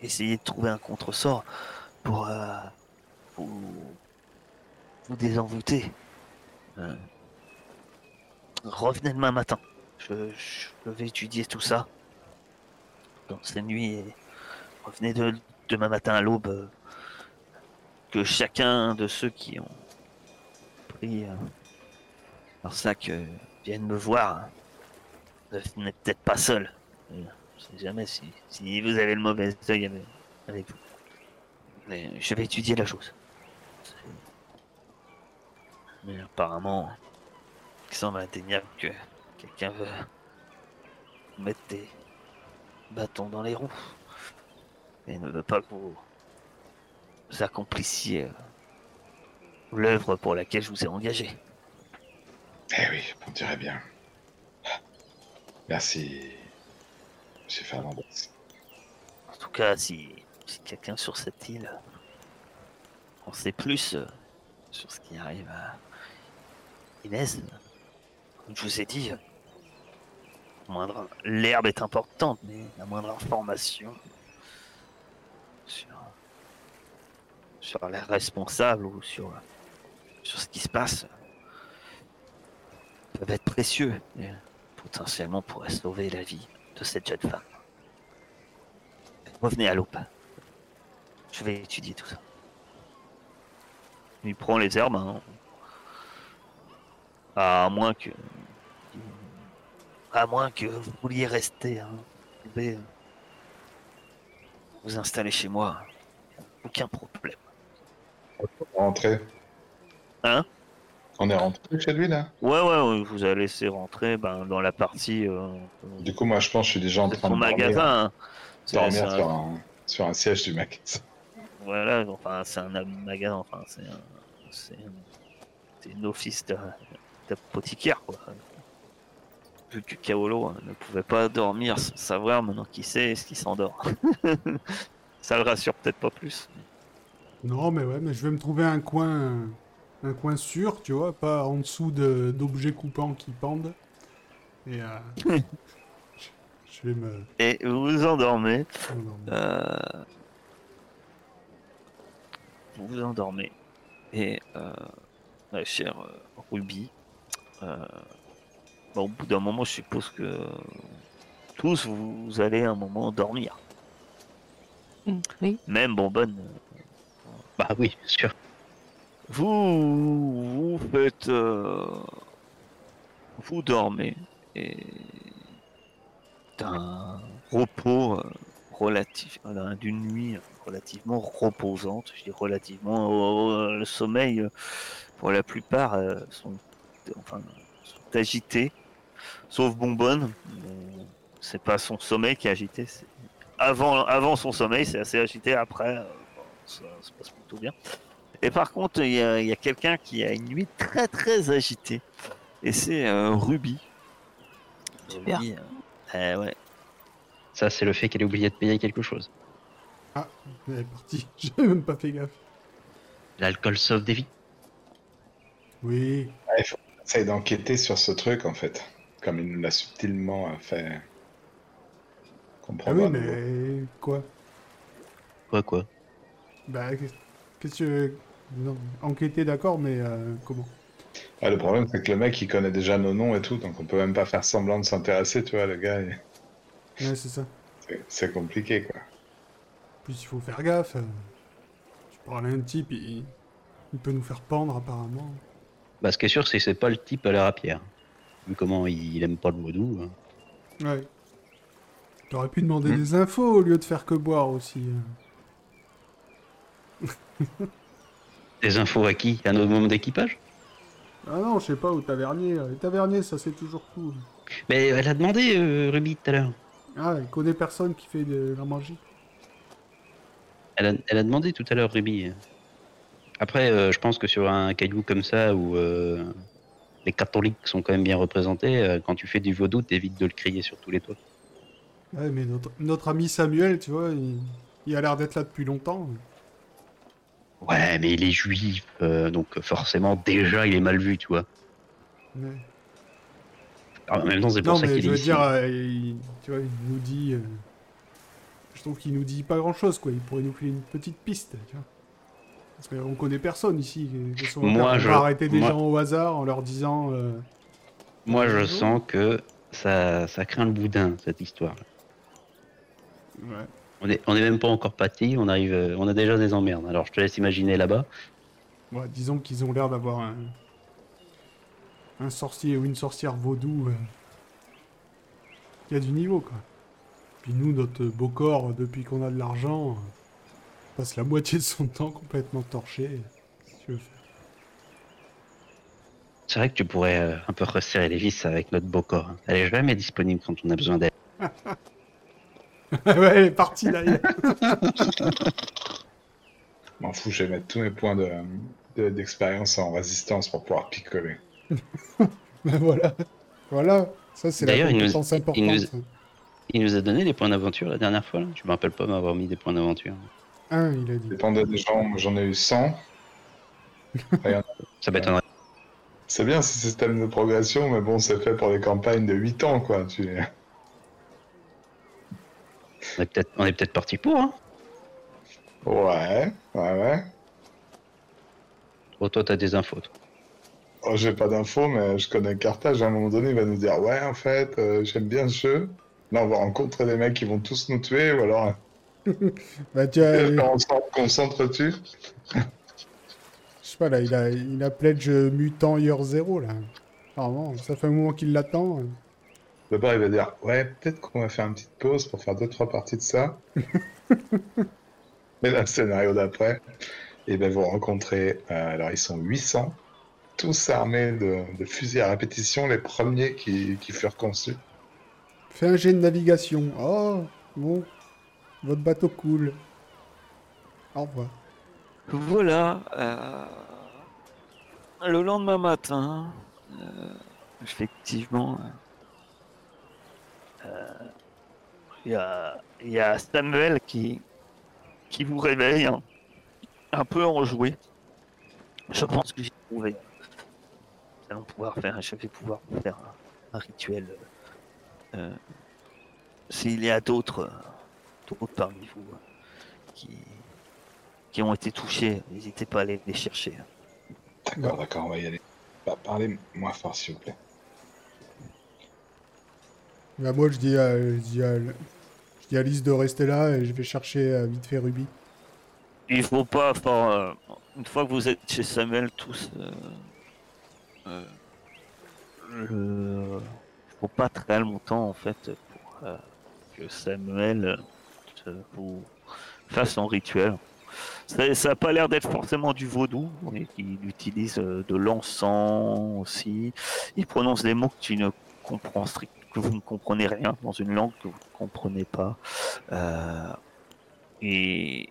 essayer de trouver un contresort pour vous, vous désenvoûter. Euh, revenez demain matin. Je, je vais étudier tout ça dans nuits et revenez de, demain matin à l'aube. euh, Que chacun de ceux qui ont prie euh, par ça que viennent me voir. Ne venez peut-être pas seul. Euh, Je sais jamais si, vous avez le mauvais œil avec vous. Mais je vais étudier la chose. Mais apparemment, il semble indéniable que quelqu'un veut mettre des bâtons dans les roues. Et ne veut pas que vous, vous accomplissiez euh, l'œuvre pour laquelle je vous ai engagé. Eh oui, on dirait bien. Merci, Monsieur Fernandez. En tout cas, si, si quelqu'un sur cette île en sait plus euh, sur ce qui arrive à Comme je vous ai dit, moindre l'herbe est importante, mais la moindre information sur, sur les responsables ou sur, sur ce qui se passe peuvent être précieux et potentiellement pourraient sauver la vie de cette jeune femme. Revenez à l'aube. Je vais étudier tout ça. Il prend les herbes, hein. À moins que. À moins que vous vouliez rester, hein. Vous pouvez vous installer chez moi. Aucun problème. Rentré. Hein? On est rentré chez lui là? Ouais, ouais, ouais, vous allez laisser rentrer ben, dans la partie. euh, Du coup, moi, je pense que je suis déjà en train de dormir, magasin. hein. C'est- dormir c'est un- sur, un, sur un siège du magasin. Voilà, enfin, c'est un magasin, enfin, c'est un, c'est un, c'est une office de- d'apothicaire, quoi. Vu que Kaolo hein, ne pouvait pas dormir sans savoir maintenant qui c'est ce qui s'endort. *laughs* Ça le rassure peut-être pas plus. Non, mais ouais, mais je vais me trouver un coin, un coin sûr, tu vois, pas en dessous de- d'objets coupants qui pendent. Et euh, *laughs* je, vais me. Et vous vous endormez. euh, vous vous endormez. Et euh, ma chère euh, Ruby, euh, au bout d'un moment, je suppose que tous vous, allez un moment dormir. Mm, Oui. Même Bonbonne. Bah oui, bien sûr. Vous, vous faites. euh, vous dormez. Et. d'un repos euh, relatif. euh, d'une nuit relativement reposante. Je dis relativement. le sommeil, euh, pour la plupart, euh, sont, enfin, sont agités. Sauf Bonbonne. C'est pas son sommeil qui est agité. c'est- Avant, avant son sommeil, c'est assez agité. Après, euh, bon, ça se passe plutôt bien. Et par contre, il y a, quelqu'un qui a une nuit très très agitée. Et c'est euh, Ruby. Super. Ruby, euh, eh ouais. Ça, c'est le fait qu'elle ait oublié de payer quelque chose. Elle est partie, *laughs* j'ai même pas fait gaffe. L'alcool sauve des vies. Oui, Ouais, il faut essayer d'enquêter sur ce truc, en fait. Comme il nous l'a subtilement euh, fait ah comprendre. oui, à nouveau. mais quoi? Quoi, quoi? Bah, qu'est- qu'est-ce que. Non, enquêter, d'accord, mais euh, comment? Ouais, le problème, c'est que le mec, il connaît déjà nos noms et tout, donc on peut même pas faire semblant de s'intéresser, tu vois, le gars. il- Ouais, c'est ça. c'est- compliqué, quoi. En plus, il faut faire gaffe. euh, Tu parles à un type, il... il peut nous faire pendre, apparemment. Bah, ce qui est sûr, c'est que c'est pas le type à la rapière. Vu comment il, il aime pas le vaudou. hein. Ouais. T'aurais pu demander Hmm. des infos au lieu de faire que boire aussi. euh. *laughs* Des infos à qui? À nos membres d'équipage? Ah non, je sais pas, au tavernier. euh, Les taverniers, ça c'est toujours cool. Mais elle a demandé, euh, Ruby, tout à l'heure. Ah, il connaît personne qui fait de la magie. Elle a, elle a demandé tout à l'heure, Ruby. Après, euh, je pense que sur un caillou comme ça, où euh, les catholiques sont quand même bien représentés, euh, quand tu fais du vaudou, t'évites de le crier sur tous les toits. Ouais, mais notre, notre ami Samuel, tu vois, il, il a l'air d'être là depuis longtemps. Ouais, mais il est juif, donc forcément, déjà, il est mal vu, tu vois. Ouais. Alors, en même temps, c'est pour Non, ça qu'il je est veux ici. dire, il, tu vois, il nous dit. je trouve qu'il nous dit pas grand chose, quoi. Il pourrait nous filer une petite piste, tu vois. Parce qu'on connaît personne ici. Moi, On je- va arrêter des moi- gens au hasard en leur disant. euh, Moi, je Bonjour. sens que ça, ça craint le boudin, cette histoire. Ouais. On est, on est même pas encore parti, on arrive, euh, on a déjà des emmerdes. Alors, je te laisse imaginer là-bas. Ouais, disons qu'ils ont l'air d'avoir un, un sorcier ou une sorcière vaudou euh, qui a du niveau, quoi. Puis nous, notre beau corps, depuis qu'on a de l'argent, euh, passe la moitié de son temps complètement torché. si. C'est vrai que tu pourrais euh, un peu resserrer les vis avec notre beau corps. hein. Elle est jamais disponible quand on a besoin d'elle. *laughs* ouais, elle est partie là. *laughs* M'en fous, je vais mettre tous mes points de- de- d'expérience en résistance pour pouvoir picoler. *laughs* ben voilà. Voilà. Ça, c'est la D'ailleurs, il nous- compétence il importante. nous- ça. Il nous a donné les points d'aventure la dernière fois. Là. Je me rappelle pas m'avoir mis des points d'aventure. Un, il a dit. Dépendait des gens, j'en ai eu 100. *laughs* Ça m'étonnerait. C'est bien ce système de progression, mais bon, c'est fait pour des campagnes de 8 ans, quoi. Tu... On est peut-être on est peut-être parti pour. Hein. Ouais, ouais, ouais. Oh, toi, t'as des infos. toi. Oh, j'ai pas d'infos, mais je connais Carthage. À un moment donné, il va nous dire Ouais, en fait, euh, j'aime bien ce jeu. Là, on va rencontrer des mecs qui vont tous nous tuer, ou alors Bah tiens, *laughs* euh, euh, s'entretue. je sais pas là, il a, il a pledge mutant year 0 là. Apparemment, ça fait un moment qu'il l'attend. euh. D'abord, il va dire Ouais, peut-être qu'on va faire une petite pause pour faire deux trois parties de ça. *laughs* Et là, le scénario d'après, et ben vous rencontrez. euh, alors, ils sont 800, tous armés de, de fusils à répétition, les premiers qui, qui furent conçus. Fais un jet de navigation. Oh, bon. Votre bateau coule. Au revoir. Voilà. euh, le lendemain matin, euh, effectivement, euh, il y, a, il y a Samuel qui, qui vous réveille, hein, un peu enjoué. Je pense que j'ai trouvé. Nous allons pouvoir faire, je vais pouvoir faire un, rituel. euh, S'il y a d'autres, euh, d'autres parmi vous euh, qui, qui ont été touchés, n'hésitez pas à aller les chercher. D'accord, d'accord, on va y aller. Bah, parlez moins fort, s'il vous plaît. Bah, moi, je dis, à, je, dis à, je dis à Lise de rester là et je vais chercher euh, vite fait Ruby. Il faut pas, enfin, euh, une fois que vous êtes chez Samuel tous, euh, euh, le- faut pas très longtemps en fait pour euh, que Samuel euh, vous fasse rituel. Ça, ça a pas l'air d'être forcément du vaudou, et il utilise euh, de l'encens aussi. Il prononce des mots que tu ne comprends que vous ne comprenez rien dans une langue que vous ne comprenez pas. Euh, et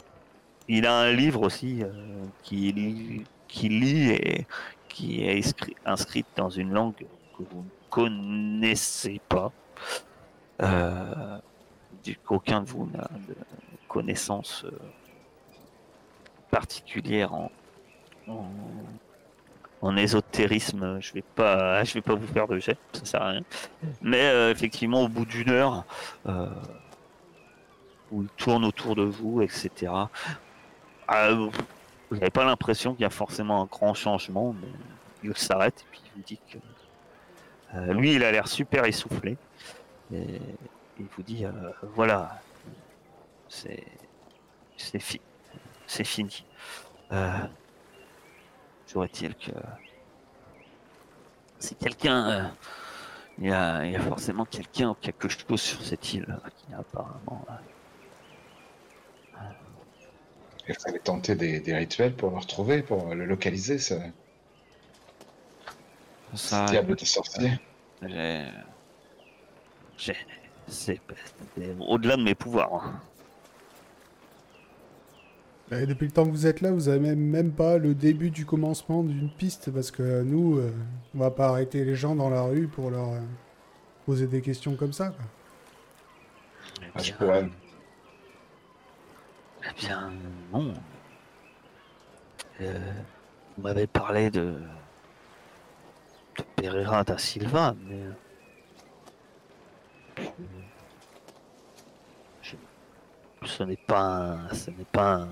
il a un livre aussi euh, qui, lit, et qui est inscrit, inscrit dans une langue que vous ne connaissez pas. Euh, qu'aucun de vous n'a de connaissance euh, particulière en, en, ésotérisme. Je vais pas, *laughs* je vais pas vous faire de jet, ça sert à rien. Mais euh, effectivement, au bout d'une heure, euh, où il tourne autour de vous, etc. Ah, vous n'avez pas l'impression qu'il y a forcément un grand changement, mais il s'arrête et puis il vous dit que lui, il a l'air super essoufflé. Et il vous dit euh, voilà, c'est c'est fi- c'est fini. Euh, J'aurais-il que si quelqu'un, euh, il y a, il y a forcément quelqu'un ou quelque chose sur cette île euh, qui apparemment. euh, Il fallait tenter des, des rituels pour le retrouver, pour le localiser, ce ça, diable de sorcier. J'ai. C'est au-delà de mes pouvoirs. hein. Et depuis le temps que vous êtes là, vous avez même, pas le début du commencement d'une piste parce que nous, euh, on va pas arrêter les gens dans la rue pour leur euh, poser des questions comme ça. Quoi. Eh Ah, je bien, eh bien, non. Euh, vous m'avez parlé de. de Pereira da Silva, mais. Ce n'est pas. Ce n'est pas.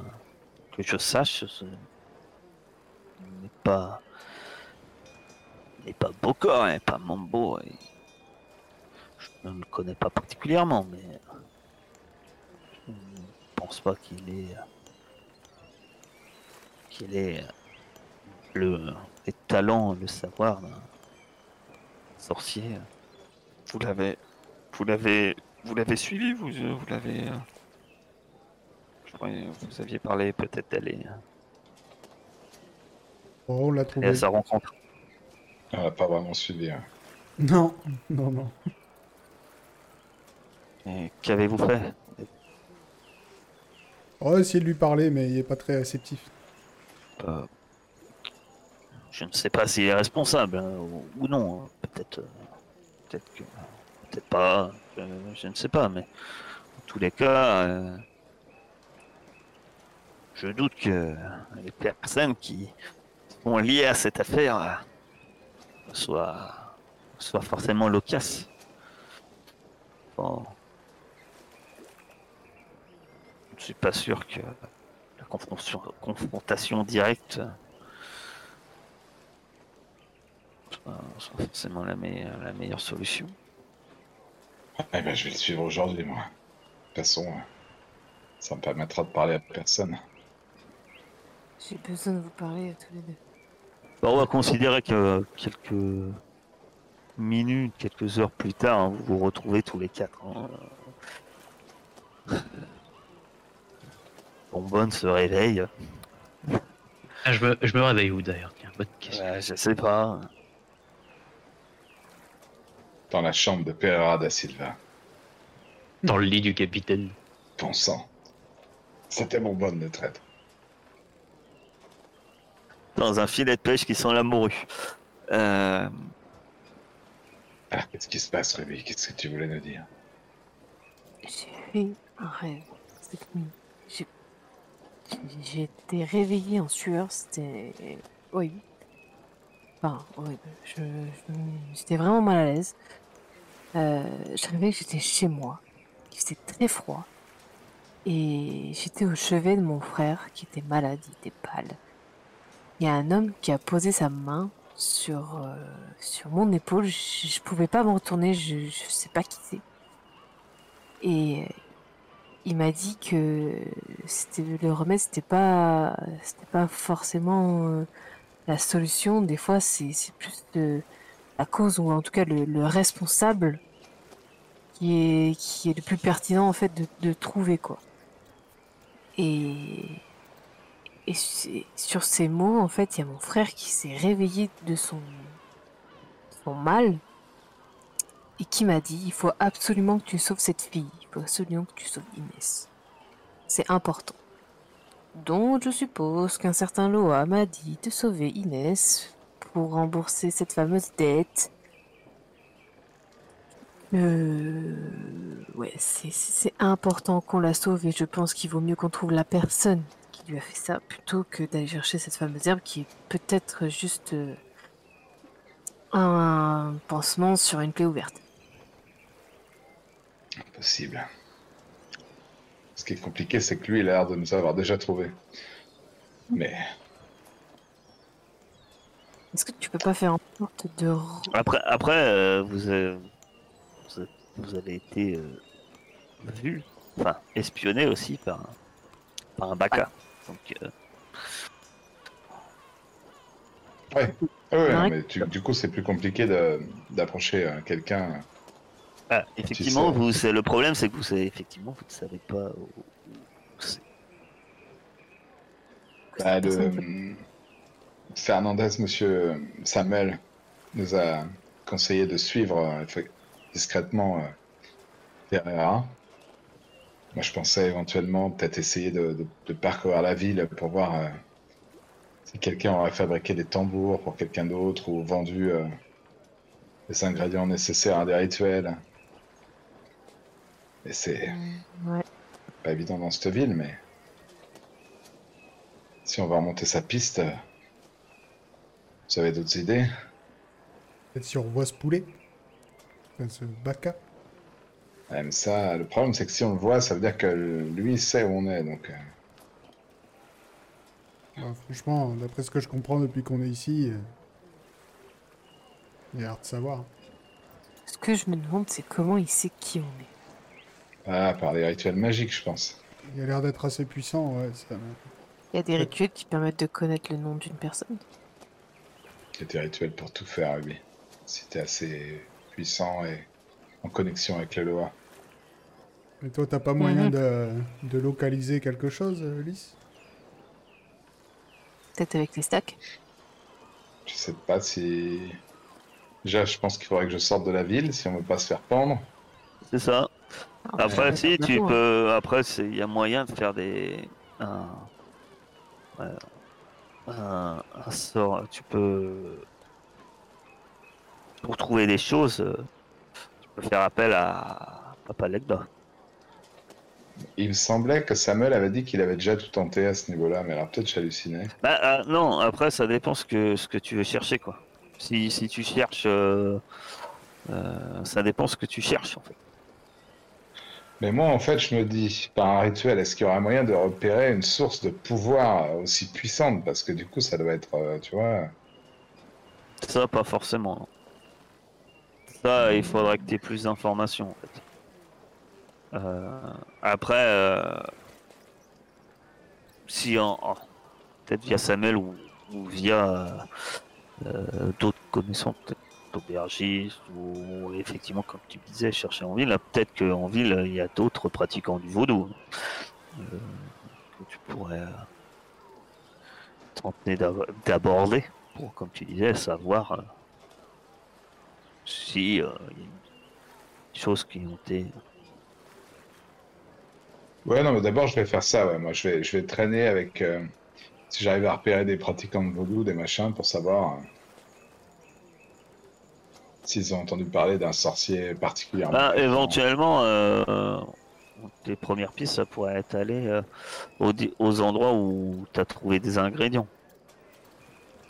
Que je sache, ce n'est pas. Il n'est pas Bocor, il n'est pas Mambo. Je ne le connais pas particulièrement, mais. Je ne pense pas qu'il est. qu'il ait le, les talents, le savoir d'un sorcier. Vous l'avez, vous l'avez, vous l'avez suivi, vous, euh, vous l'avez. euh, Je croyais que vous aviez parlé peut-être d'aller Oh, on l'a trouvé. à sa rencontre. On l'a pas vraiment suivi. hein. Non, non, non. Et qu'avez-vous fait? On va essayer de lui parler, mais il est pas très réceptif. Euh, Je ne sais pas s'il est responsable hein, ou, ou non. hein. Peut-être, euh, peut-être que, peut-être pas. Je, je ne sais pas, mais en tous les cas, euh, je doute que les personnes qui sont liées à cette affaire euh, soient, soient forcément loquaces. Je ne suis pas sûr que la confrontation, directe soit, forcément la meilleure, la meilleure solution. Eh ben, je vais le suivre aujourd'hui, moi. De toute façon, euh, ça me permettra de parler à personne. J'ai besoin de vous parler à tous les deux. Bon, on va considérer que quelques minutes, quelques heures plus tard, hein, vous vous retrouvez tous les quatre. hein. Bonbonne se réveille. Ah, je, me, je me réveille où d'ailleurs? Tiens, bonne question. Ouais, je sais pas. Dans la chambre de Pereira da Silva. Dans le lit du capitaine. Bon sang. C'était mon bonne de traite. Dans un filet de pêche qui sent la morue. Euh, Ah, qu'est-ce qui se passe, Ruby Qu'est-ce que tu voulais nous dire? J'ai fait un rêve cette nuit. J'ai été réveillée en sueur, c'était horrible. Enfin, horrible. Je, je- j'étais vraiment mal à l'aise. Euh, je rêvais que j'étais chez moi, qu'il faisait très froid. Et j'étais au chevet de mon frère qui était malade, il était pâle. Il y a un homme qui a posé sa main sur, euh, sur mon épaule. Je, pouvais pas me retourner, je, je sais pas qui c'est. Et euh, il m'a dit que c'était le remède, c'était pas, c'était pas forcément euh, la solution. Des fois, c'est c'est plus de la cause ou en tout cas le, le responsable qui est qui est le plus pertinent en fait de, de trouver quoi. Et et sur ces mots, en fait, il y a mon frère qui s'est réveillé de son mal et qui m'a dit il faut absolument que tu sauves cette fille, il faut absolument que tu sauves Inès. C'est important. Donc je suppose qu'un certain Loa m'a dit de sauver Inès pour rembourser cette fameuse dette. Euh... Ouais, c'est important qu'on la sauve et je pense qu'il vaut mieux qu'on trouve la personne qui lui a fait ça plutôt que d'aller chercher cette fameuse herbe qui est peut-être juste euh, un pansement sur une plaie ouverte. Impossible. Ce qui est compliqué, c'est que lui, il a l'air de nous avoir déjà trouvé. Mais Est-ce que tu peux pas faire en sorte de... Après, après euh, vous, avez, vous avez- vous avez été euh, vu, enfin espionné aussi par, un- par un baka. Donc, euh, ouais, Ah ouais, non, Ouais. mais tu- du coup, c'est plus compliqué de- d'approcher euh, quelqu'un. ah, effectivement, sais. vous, c'est le problème, c'est que vous savez, effectivement, vous ne savez pas où, où c'est. que Bah, le- Fernandez, monsieur Samuel, nous a conseillé de suivre euh, discrètement euh, Pereira. Moi, je pensais éventuellement peut-être essayer de, de- de parcourir la ville pour voir euh, si quelqu'un aurait fabriqué des tambours pour quelqu'un d'autre ou vendu euh, les ingrédients nécessaires à des rituels. Et c'est Ouais. pas évident dans cette ville, mais si on va remonter sa piste, euh, vous avez d'autres idées? Peut-être si on revoit ce poulet. Enfin, ce baka. Même ça, le problème c'est que si on le voit, ça veut dire que lui sait où on est, donc euh, Bah, franchement, d'après ce que je comprends depuis qu'on est ici, euh, il a l'air de savoir. Ce que je me demande, c'est comment il sait qui on est. ah, par des rituels magiques, je pense. Il a l'air d'être assez puissant, ouais. Ça... Il y a des rituels qui permettent de connaître le nom d'une personne. Il y a des rituels pour tout faire, lui. si t'es assez puissant et en connexion avec les lois. Et toi, t'as pas moyen Mhm. de, de localiser quelque chose, Lys Peut-être avec les stacks. Je sais pas si. Déjà, je pense qu'il faudrait que je sorte de la ville si on veut pas se faire pendre. C'est ça. Alors, Après, si tu peux. Après, c'est- il y a moyen de faire des. Un, ouais, un, un sort. Tu peux. Pour trouver des choses, euh, tu peux faire appel à Papa Legba. Il me semblait que Samuel avait dit qu'il avait déjà tout tenté à ce niveau-là, mais alors peut-être j'hallucinais. Bah, ah, non, après, ça dépend ce que, ce que tu veux chercher, quoi. Si, si tu cherches. euh, euh, ça dépend ce que tu cherches, en fait. Mais moi, en fait, je me dis, par un rituel, est-ce qu'il y aurait moyen de repérer une source de pouvoir aussi puissante? Parce que du coup, ça doit être, euh, tu vois. Ça, pas forcément. Ça, il faudrait que tu aies plus d'informations, en fait. Euh, après, euh, si en, peut-être via Samuel ou, via euh, d'autres connaissances, peut-être d'aubergistes ou effectivement, comme tu disais, chercher en ville, peut-être qu'en ville, il y a d'autres pratiquants du vaudou que tu pourrais tenter d'ab- d'aborder pour, comme tu disais, savoir si y a des choses qui ont été. Ouais, non, mais d'abord, je vais faire ça. Ouais. Moi, je vais, je vais traîner avec. euh, si j'arrive à repérer des pratiquants de vaudou, des machins, pour savoir euh, s'ils ont entendu parler d'un sorcier particulièrement. Bah, puissant. éventuellement, euh, tes premières pistes, ça pourrait être aller euh, aux, aux endroits où tu as trouvé des ingrédients.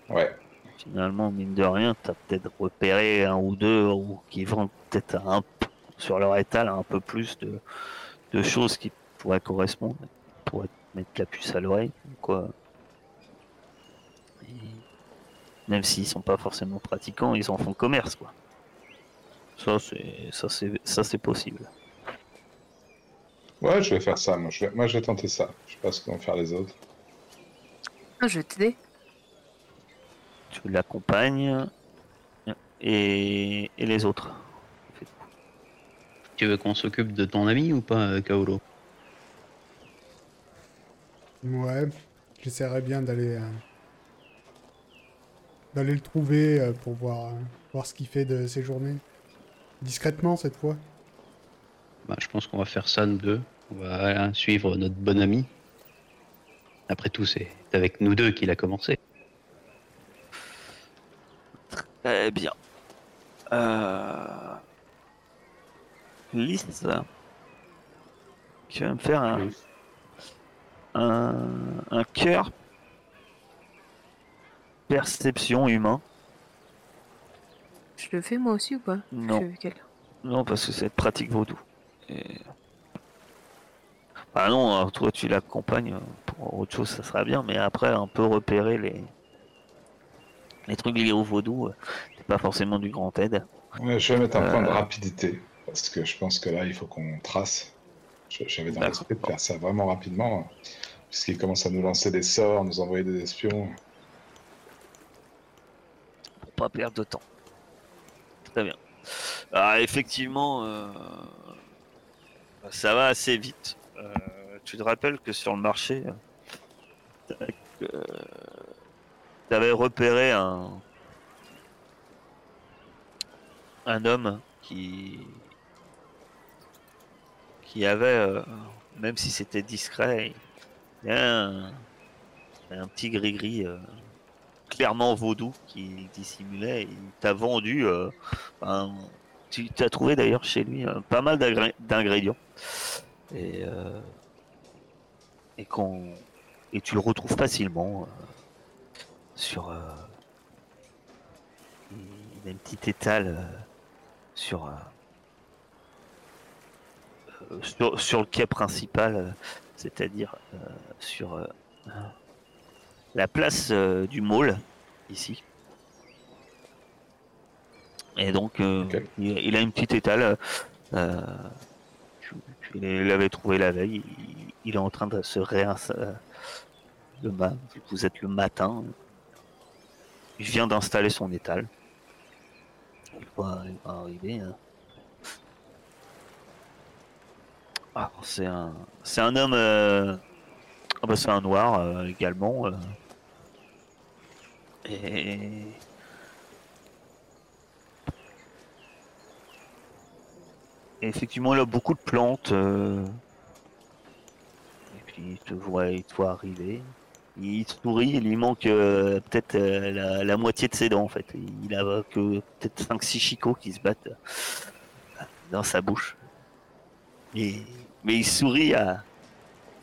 Ouais. Finalement, mine de rien, tu as peut-être repéré un ou deux ou qui vendent peut-être un sur leur étal un peu plus de, de choses qui pourraient correspondre, pourraient te mettre la puce à l'oreille, quoi. Et même s'ils sont pas forcément pratiquants, ils en font commerce, quoi. Ça, c'est ça, c'est ça, c'est possible. Ouais, je vais faire ça. Moi, je vais, moi, je vais tenter ça. Je sais pas ce que vont faire les autres. Ah, je vais t'aider. Tu l'accompagnes et, et les autres. Tu veux qu'on s'occupe de ton ami ou pas, euh, Kaolo Ouais, j'essaierai bien d'aller euh, d'aller le trouver euh, pour voir, voir ce qu'il fait de ses journées. Discrètement cette fois. Bah, je pense qu'on va faire ça, nous deux. On va suivre notre bon ami. Après tout, c'est avec nous deux qu'il a commencé. Eh bien. Euh... Lys, tu vas me faire un, Oui. Un, un cœur perception humain. Je le fais moi aussi ou pas? Non. Non, parce que c'est pratique vaudou. Et... Bah non, alors toi tu l'accompagnes pour autre chose, ça sera bien, mais après un peu repérer les les trucs liés au vaudou, euh, c'est pas forcément du grand aide. Ouais, je vais mettre un point de Euh. rapidité. Parce que je pense que là, il faut qu'on trace. J'avais dans l'esprit de faire ça vraiment rapidement. Puisqu'il commence à nous lancer des sorts, nous envoyer des espions. pour pas perdre de temps. Très bien. Alors effectivement, euh, ça va assez vite. Euh, tu te rappelles que sur le marché, tu avais repéré un un homme qui qui avait, euh, même si c'était discret, il y a un, un petit gris-gris. euh, clairement vaudou qui dissimulait. Il t'a vendu. euh, tu as trouvé d'ailleurs chez lui pas mal d'ingré- d'ingrédients. Et, et, qu'on- et tu le retrouves facilement sur. il a une petite étale sur, sur. sur le quai principal, euh, c'est-à-dire euh, sur. euh, la place du mall ici. Et donc il, il a une petite étale. tu, tu l'avais trouvé la veille. Il, il est en train de se réinstaller. Le ma- vous êtes le matin. Il vient d'installer son étal. il va, il va arriver. hein. Ah, c'est un, c'est un homme. euh, ah bah, c'est un noir euh, également. euh. Et effectivement, il a beaucoup de plantes. Et puis il te voit, il te voit arriver. Il te sourit, il lui manque peut-être la, la moitié de ses dents en fait. Il a que peut-être 5-6 chicots qui se battent dans sa bouche. Et- Mais il sourit à,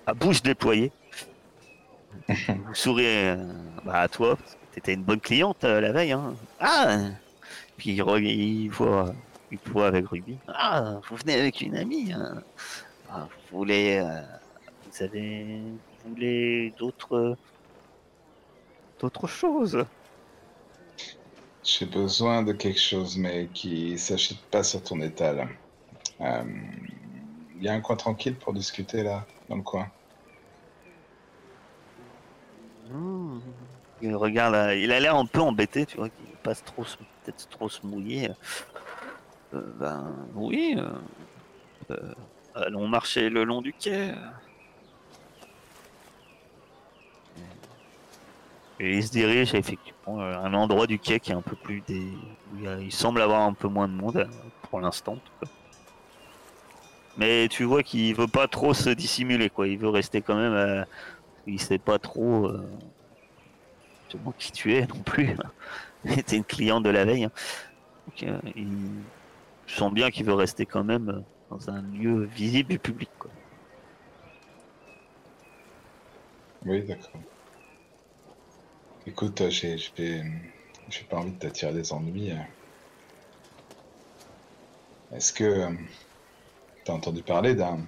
à bouche déployée. *laughs* Il sourit euh, bah, à toi, t'étais une bonne cliente euh, la veille. Hein. Ah Puis il, re- il voit avec Ruby. Ah, vous venez avec une amie. hein. Ah, vous voulez, euh, vous avez, vous voulez d'autres, d'autres choses? J'ai besoin de quelque chose, mais qui s'achète pas sur ton étal. Euh, Il y a un coin tranquille pour discuter là, dans le coin. Il regarde, il a l'air un peu embêté, tu vois, qu'il passe trop, peut-être trop se mouiller. Euh, ben oui. euh, euh, allons marcher le long du quai. Et il se dirige effectivement à un endroit du quai qui est un peu plus il semble avoir un peu moins de monde euh, pour l'instant. en tout cas. Mais tu vois qu'il veut pas trop se dissimuler, quoi. Il veut rester quand même. euh, il sait pas trop euh, qui tu es non plus. *laughs* T'es une cliente de la veille. hein. Euh. Je sens bien qu'il veut rester quand même euh, dans un lieu visible du public. Oui, d'accord. Écoute, j'ai pas envie de t'attirer des ennuis. Est-ce que tu as entendu parler d'un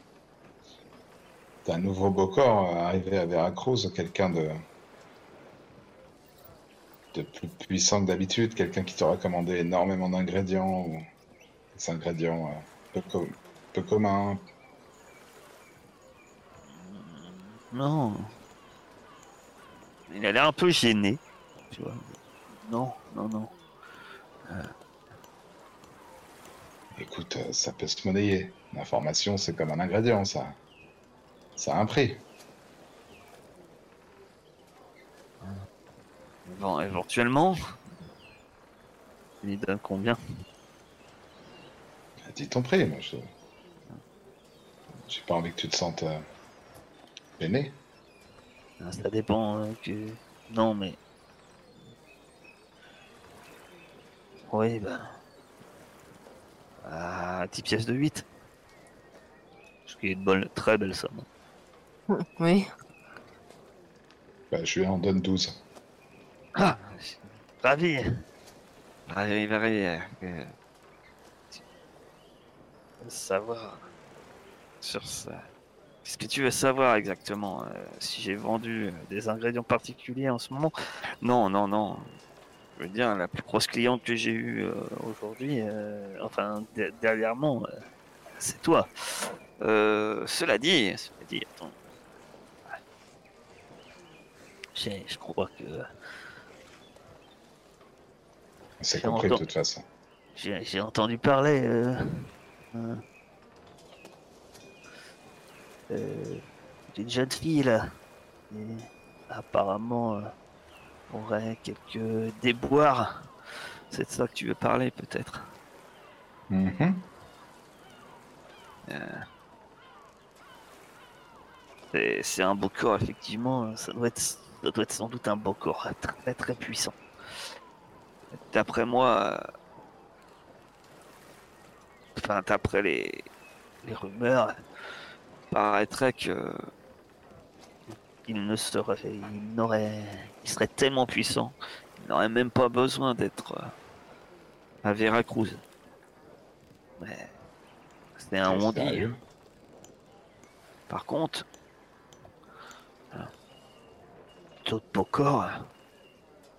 d'un nouveau beau corps euh, arrivé à Veracruz, quelqu'un de de plus puissant que d'habitude, quelqu'un qui t'aura commandé énormément d'ingrédients ou des ingrédients euh, peu, peu communs? Non. Il a l'air un peu gêné. Tu vois. Non, non, non. Écoute, euh, ça peut se monnayer. L'information, c'est comme un ingrédient, ça. Ça a un prix. Bon, éventuellement. Il donne combien? Dis ton prix, moi. je- J'ai pas envie que tu te sentes euh, gêné. Ah, Ça dépend euh, que. Non, mais. Oui, ben. Ah, 10 pièces de 8. Qui est une bonne, très belle somme. *laughs* Oui. Bah, je lui en donne 12. Ah Ravi Ravi, ravi. euh, Savoir sur ça. Qu'est-ce que tu veux savoir exactement euh, Si j'ai vendu euh, des ingrédients particuliers en ce moment? Non, non, non. Je veux dire, la plus grosse cliente que j'ai eue euh, aujourd'hui, euh, enfin, de- dernièrement, euh, c'est toi. Euh, cela dit, cela dit, attends. Je crois que C'est compris de toute façon. J'ai entendu parler euh, euh, d'une jeune fille là. apparemment aurait quelques déboires. C'est de ça que tu veux parler peut-être. Mhm. C'est- C'est un beau corps effectivement. Ça doit, être, ça doit être sans doute un beau corps très très puissant. D'après moi, euh, enfin d'après les, les rumeurs, paraîtrait que il ne serait, il n'aurait, il serait tellement puissant, il n'aurait même pas besoin d'être euh, à Veracruz. Mais c'est un sérieux Par contre, euh, d'autres corps, euh,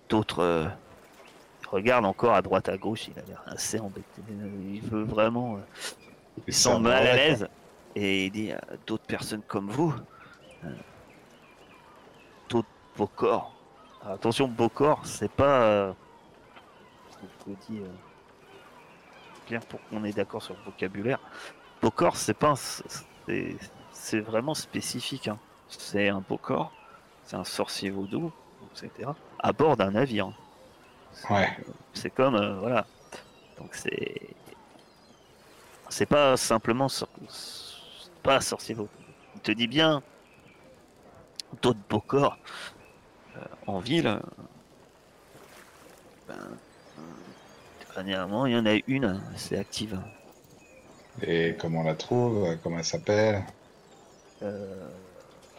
d'autres euh, il regarde encore à droite à gauche, il a l'air assez embêté. Il veut vraiment, euh, il Il sent s'en mal à l'aise et il dit à d'autres personnes comme vous, euh, d'autres. Alors, attention, corps, c'est pas, je vous le dis, pour qu'on est d'accord sur le vocabulaire. Bokor, c'est pas c'est vraiment spécifique. hein. C'est un Bokor, c'est un sorcier vaudou, etc. À bord d'un navire. Ouais. C'est comme euh, voilà. Donc c'est c'est pas simplement sor- pas sorcier vaudou. Il te dit bien d'autres Bokor euh, en ville. euh, ben, euh, dernièrement, il y en a une assez active. Et comment on la trouve? Comment elle s'appelle? Euh,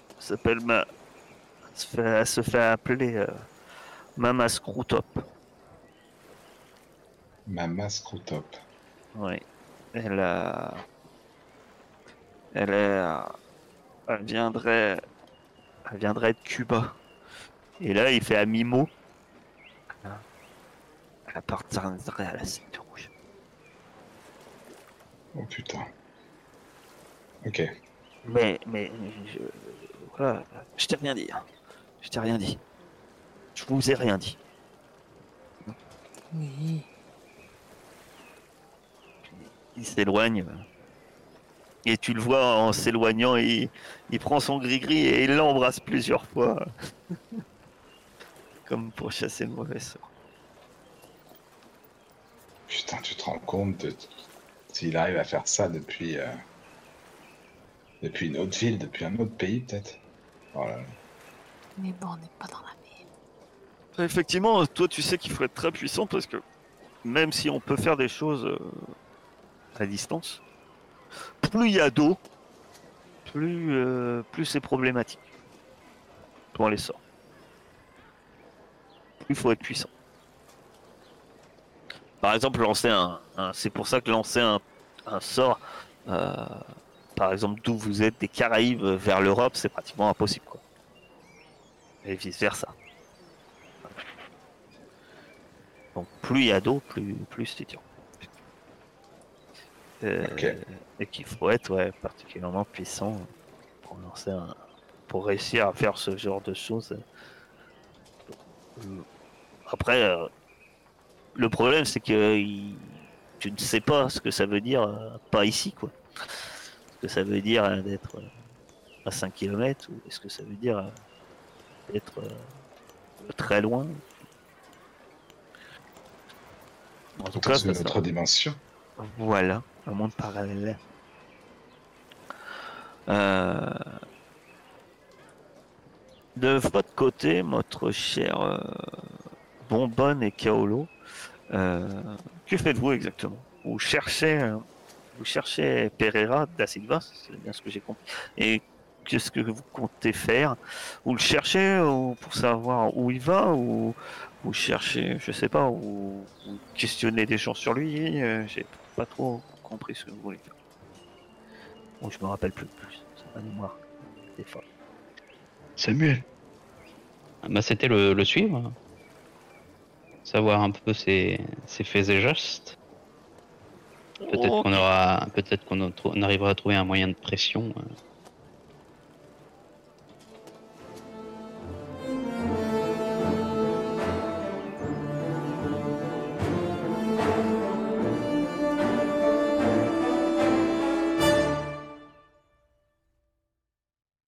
elle s'appelle ma. Elle se fait, elle se fait appeler euh, Mama Screwtop. Mama Screwtop. Oui. Elle a. Elle est. Elle viendrait. Elle viendrait de Cuba. Et là, il fait à mi-mot. Elle appartiendrait à la secte rouge. Oh putain. Ok. Mais, mais, je, voilà, je t'ai rien dit. hein. Je t'ai rien dit. Je vous ai rien dit. Oui. Il s'éloigne. Et tu le vois en s'éloignant, il, il prend son gris-gris et il l'embrasse plusieurs fois. *laughs* Comme pour chasser le mauvais sort. Putain, tu te rends compte s'il arrive à faire ça depuis euh, depuis une autre ville, depuis un autre pays peut-être. Oh là là. Mais bon, on n'est pas dans la mer. Effectivement, toi tu sais qu'il faut être très puissant parce que même si on peut faire des choses euh, à distance, plus il y a d'eau, plus, euh, plus c'est problématique pour les sorts. Plus il faut être puissant. Par exemple, lancer un, un- c'est pour ça que lancer un, un sort, euh, par exemple d'où vous êtes des Caraïbes vers l'Europe, c'est pratiquement impossible quoi. Et vice versa. Donc plus il y a d'eau, plus, plus c'est dur. Euh. Et qu'il faut être ouais, particulièrement puissant pour lancer un, pour réussir à faire ce genre de choses. Euh, Après, euh, le problème c'est que il- tu ne sais pas ce que ça veut dire, euh, pas ici quoi. Ce que ça veut dire euh, d'être euh, à 5 km ou est-ce que ça veut dire euh, d'être euh, très loin? En tout cas, sera- autre dimension. voilà, un monde parallèle. Euh, De votre côté, notre cher euh, Bonbonne et Kaolo, euh, que faites-vous exactement? Vous cherchez, euh, vous cherchez Pereira da Silva, c'est bien ce que j'ai compris. Et qu'est-ce que vous comptez faire? Vous le cherchez ou pour savoir où il va ou vous cherchez, je sais pas, ou vous questionnez des gens sur lui euh, J'ai pas trop compris ce que vous voulez faire. Bon, je me rappelle plus plus, c'est ma mémoire. Des fois. Samuel? Bah, c'était le, le suivre. Savoir un peu ses, ses faits et gestes. Peut-être Oh, qu'on aura, peut-être qu'on arrivera à trouver un moyen de pression. euh.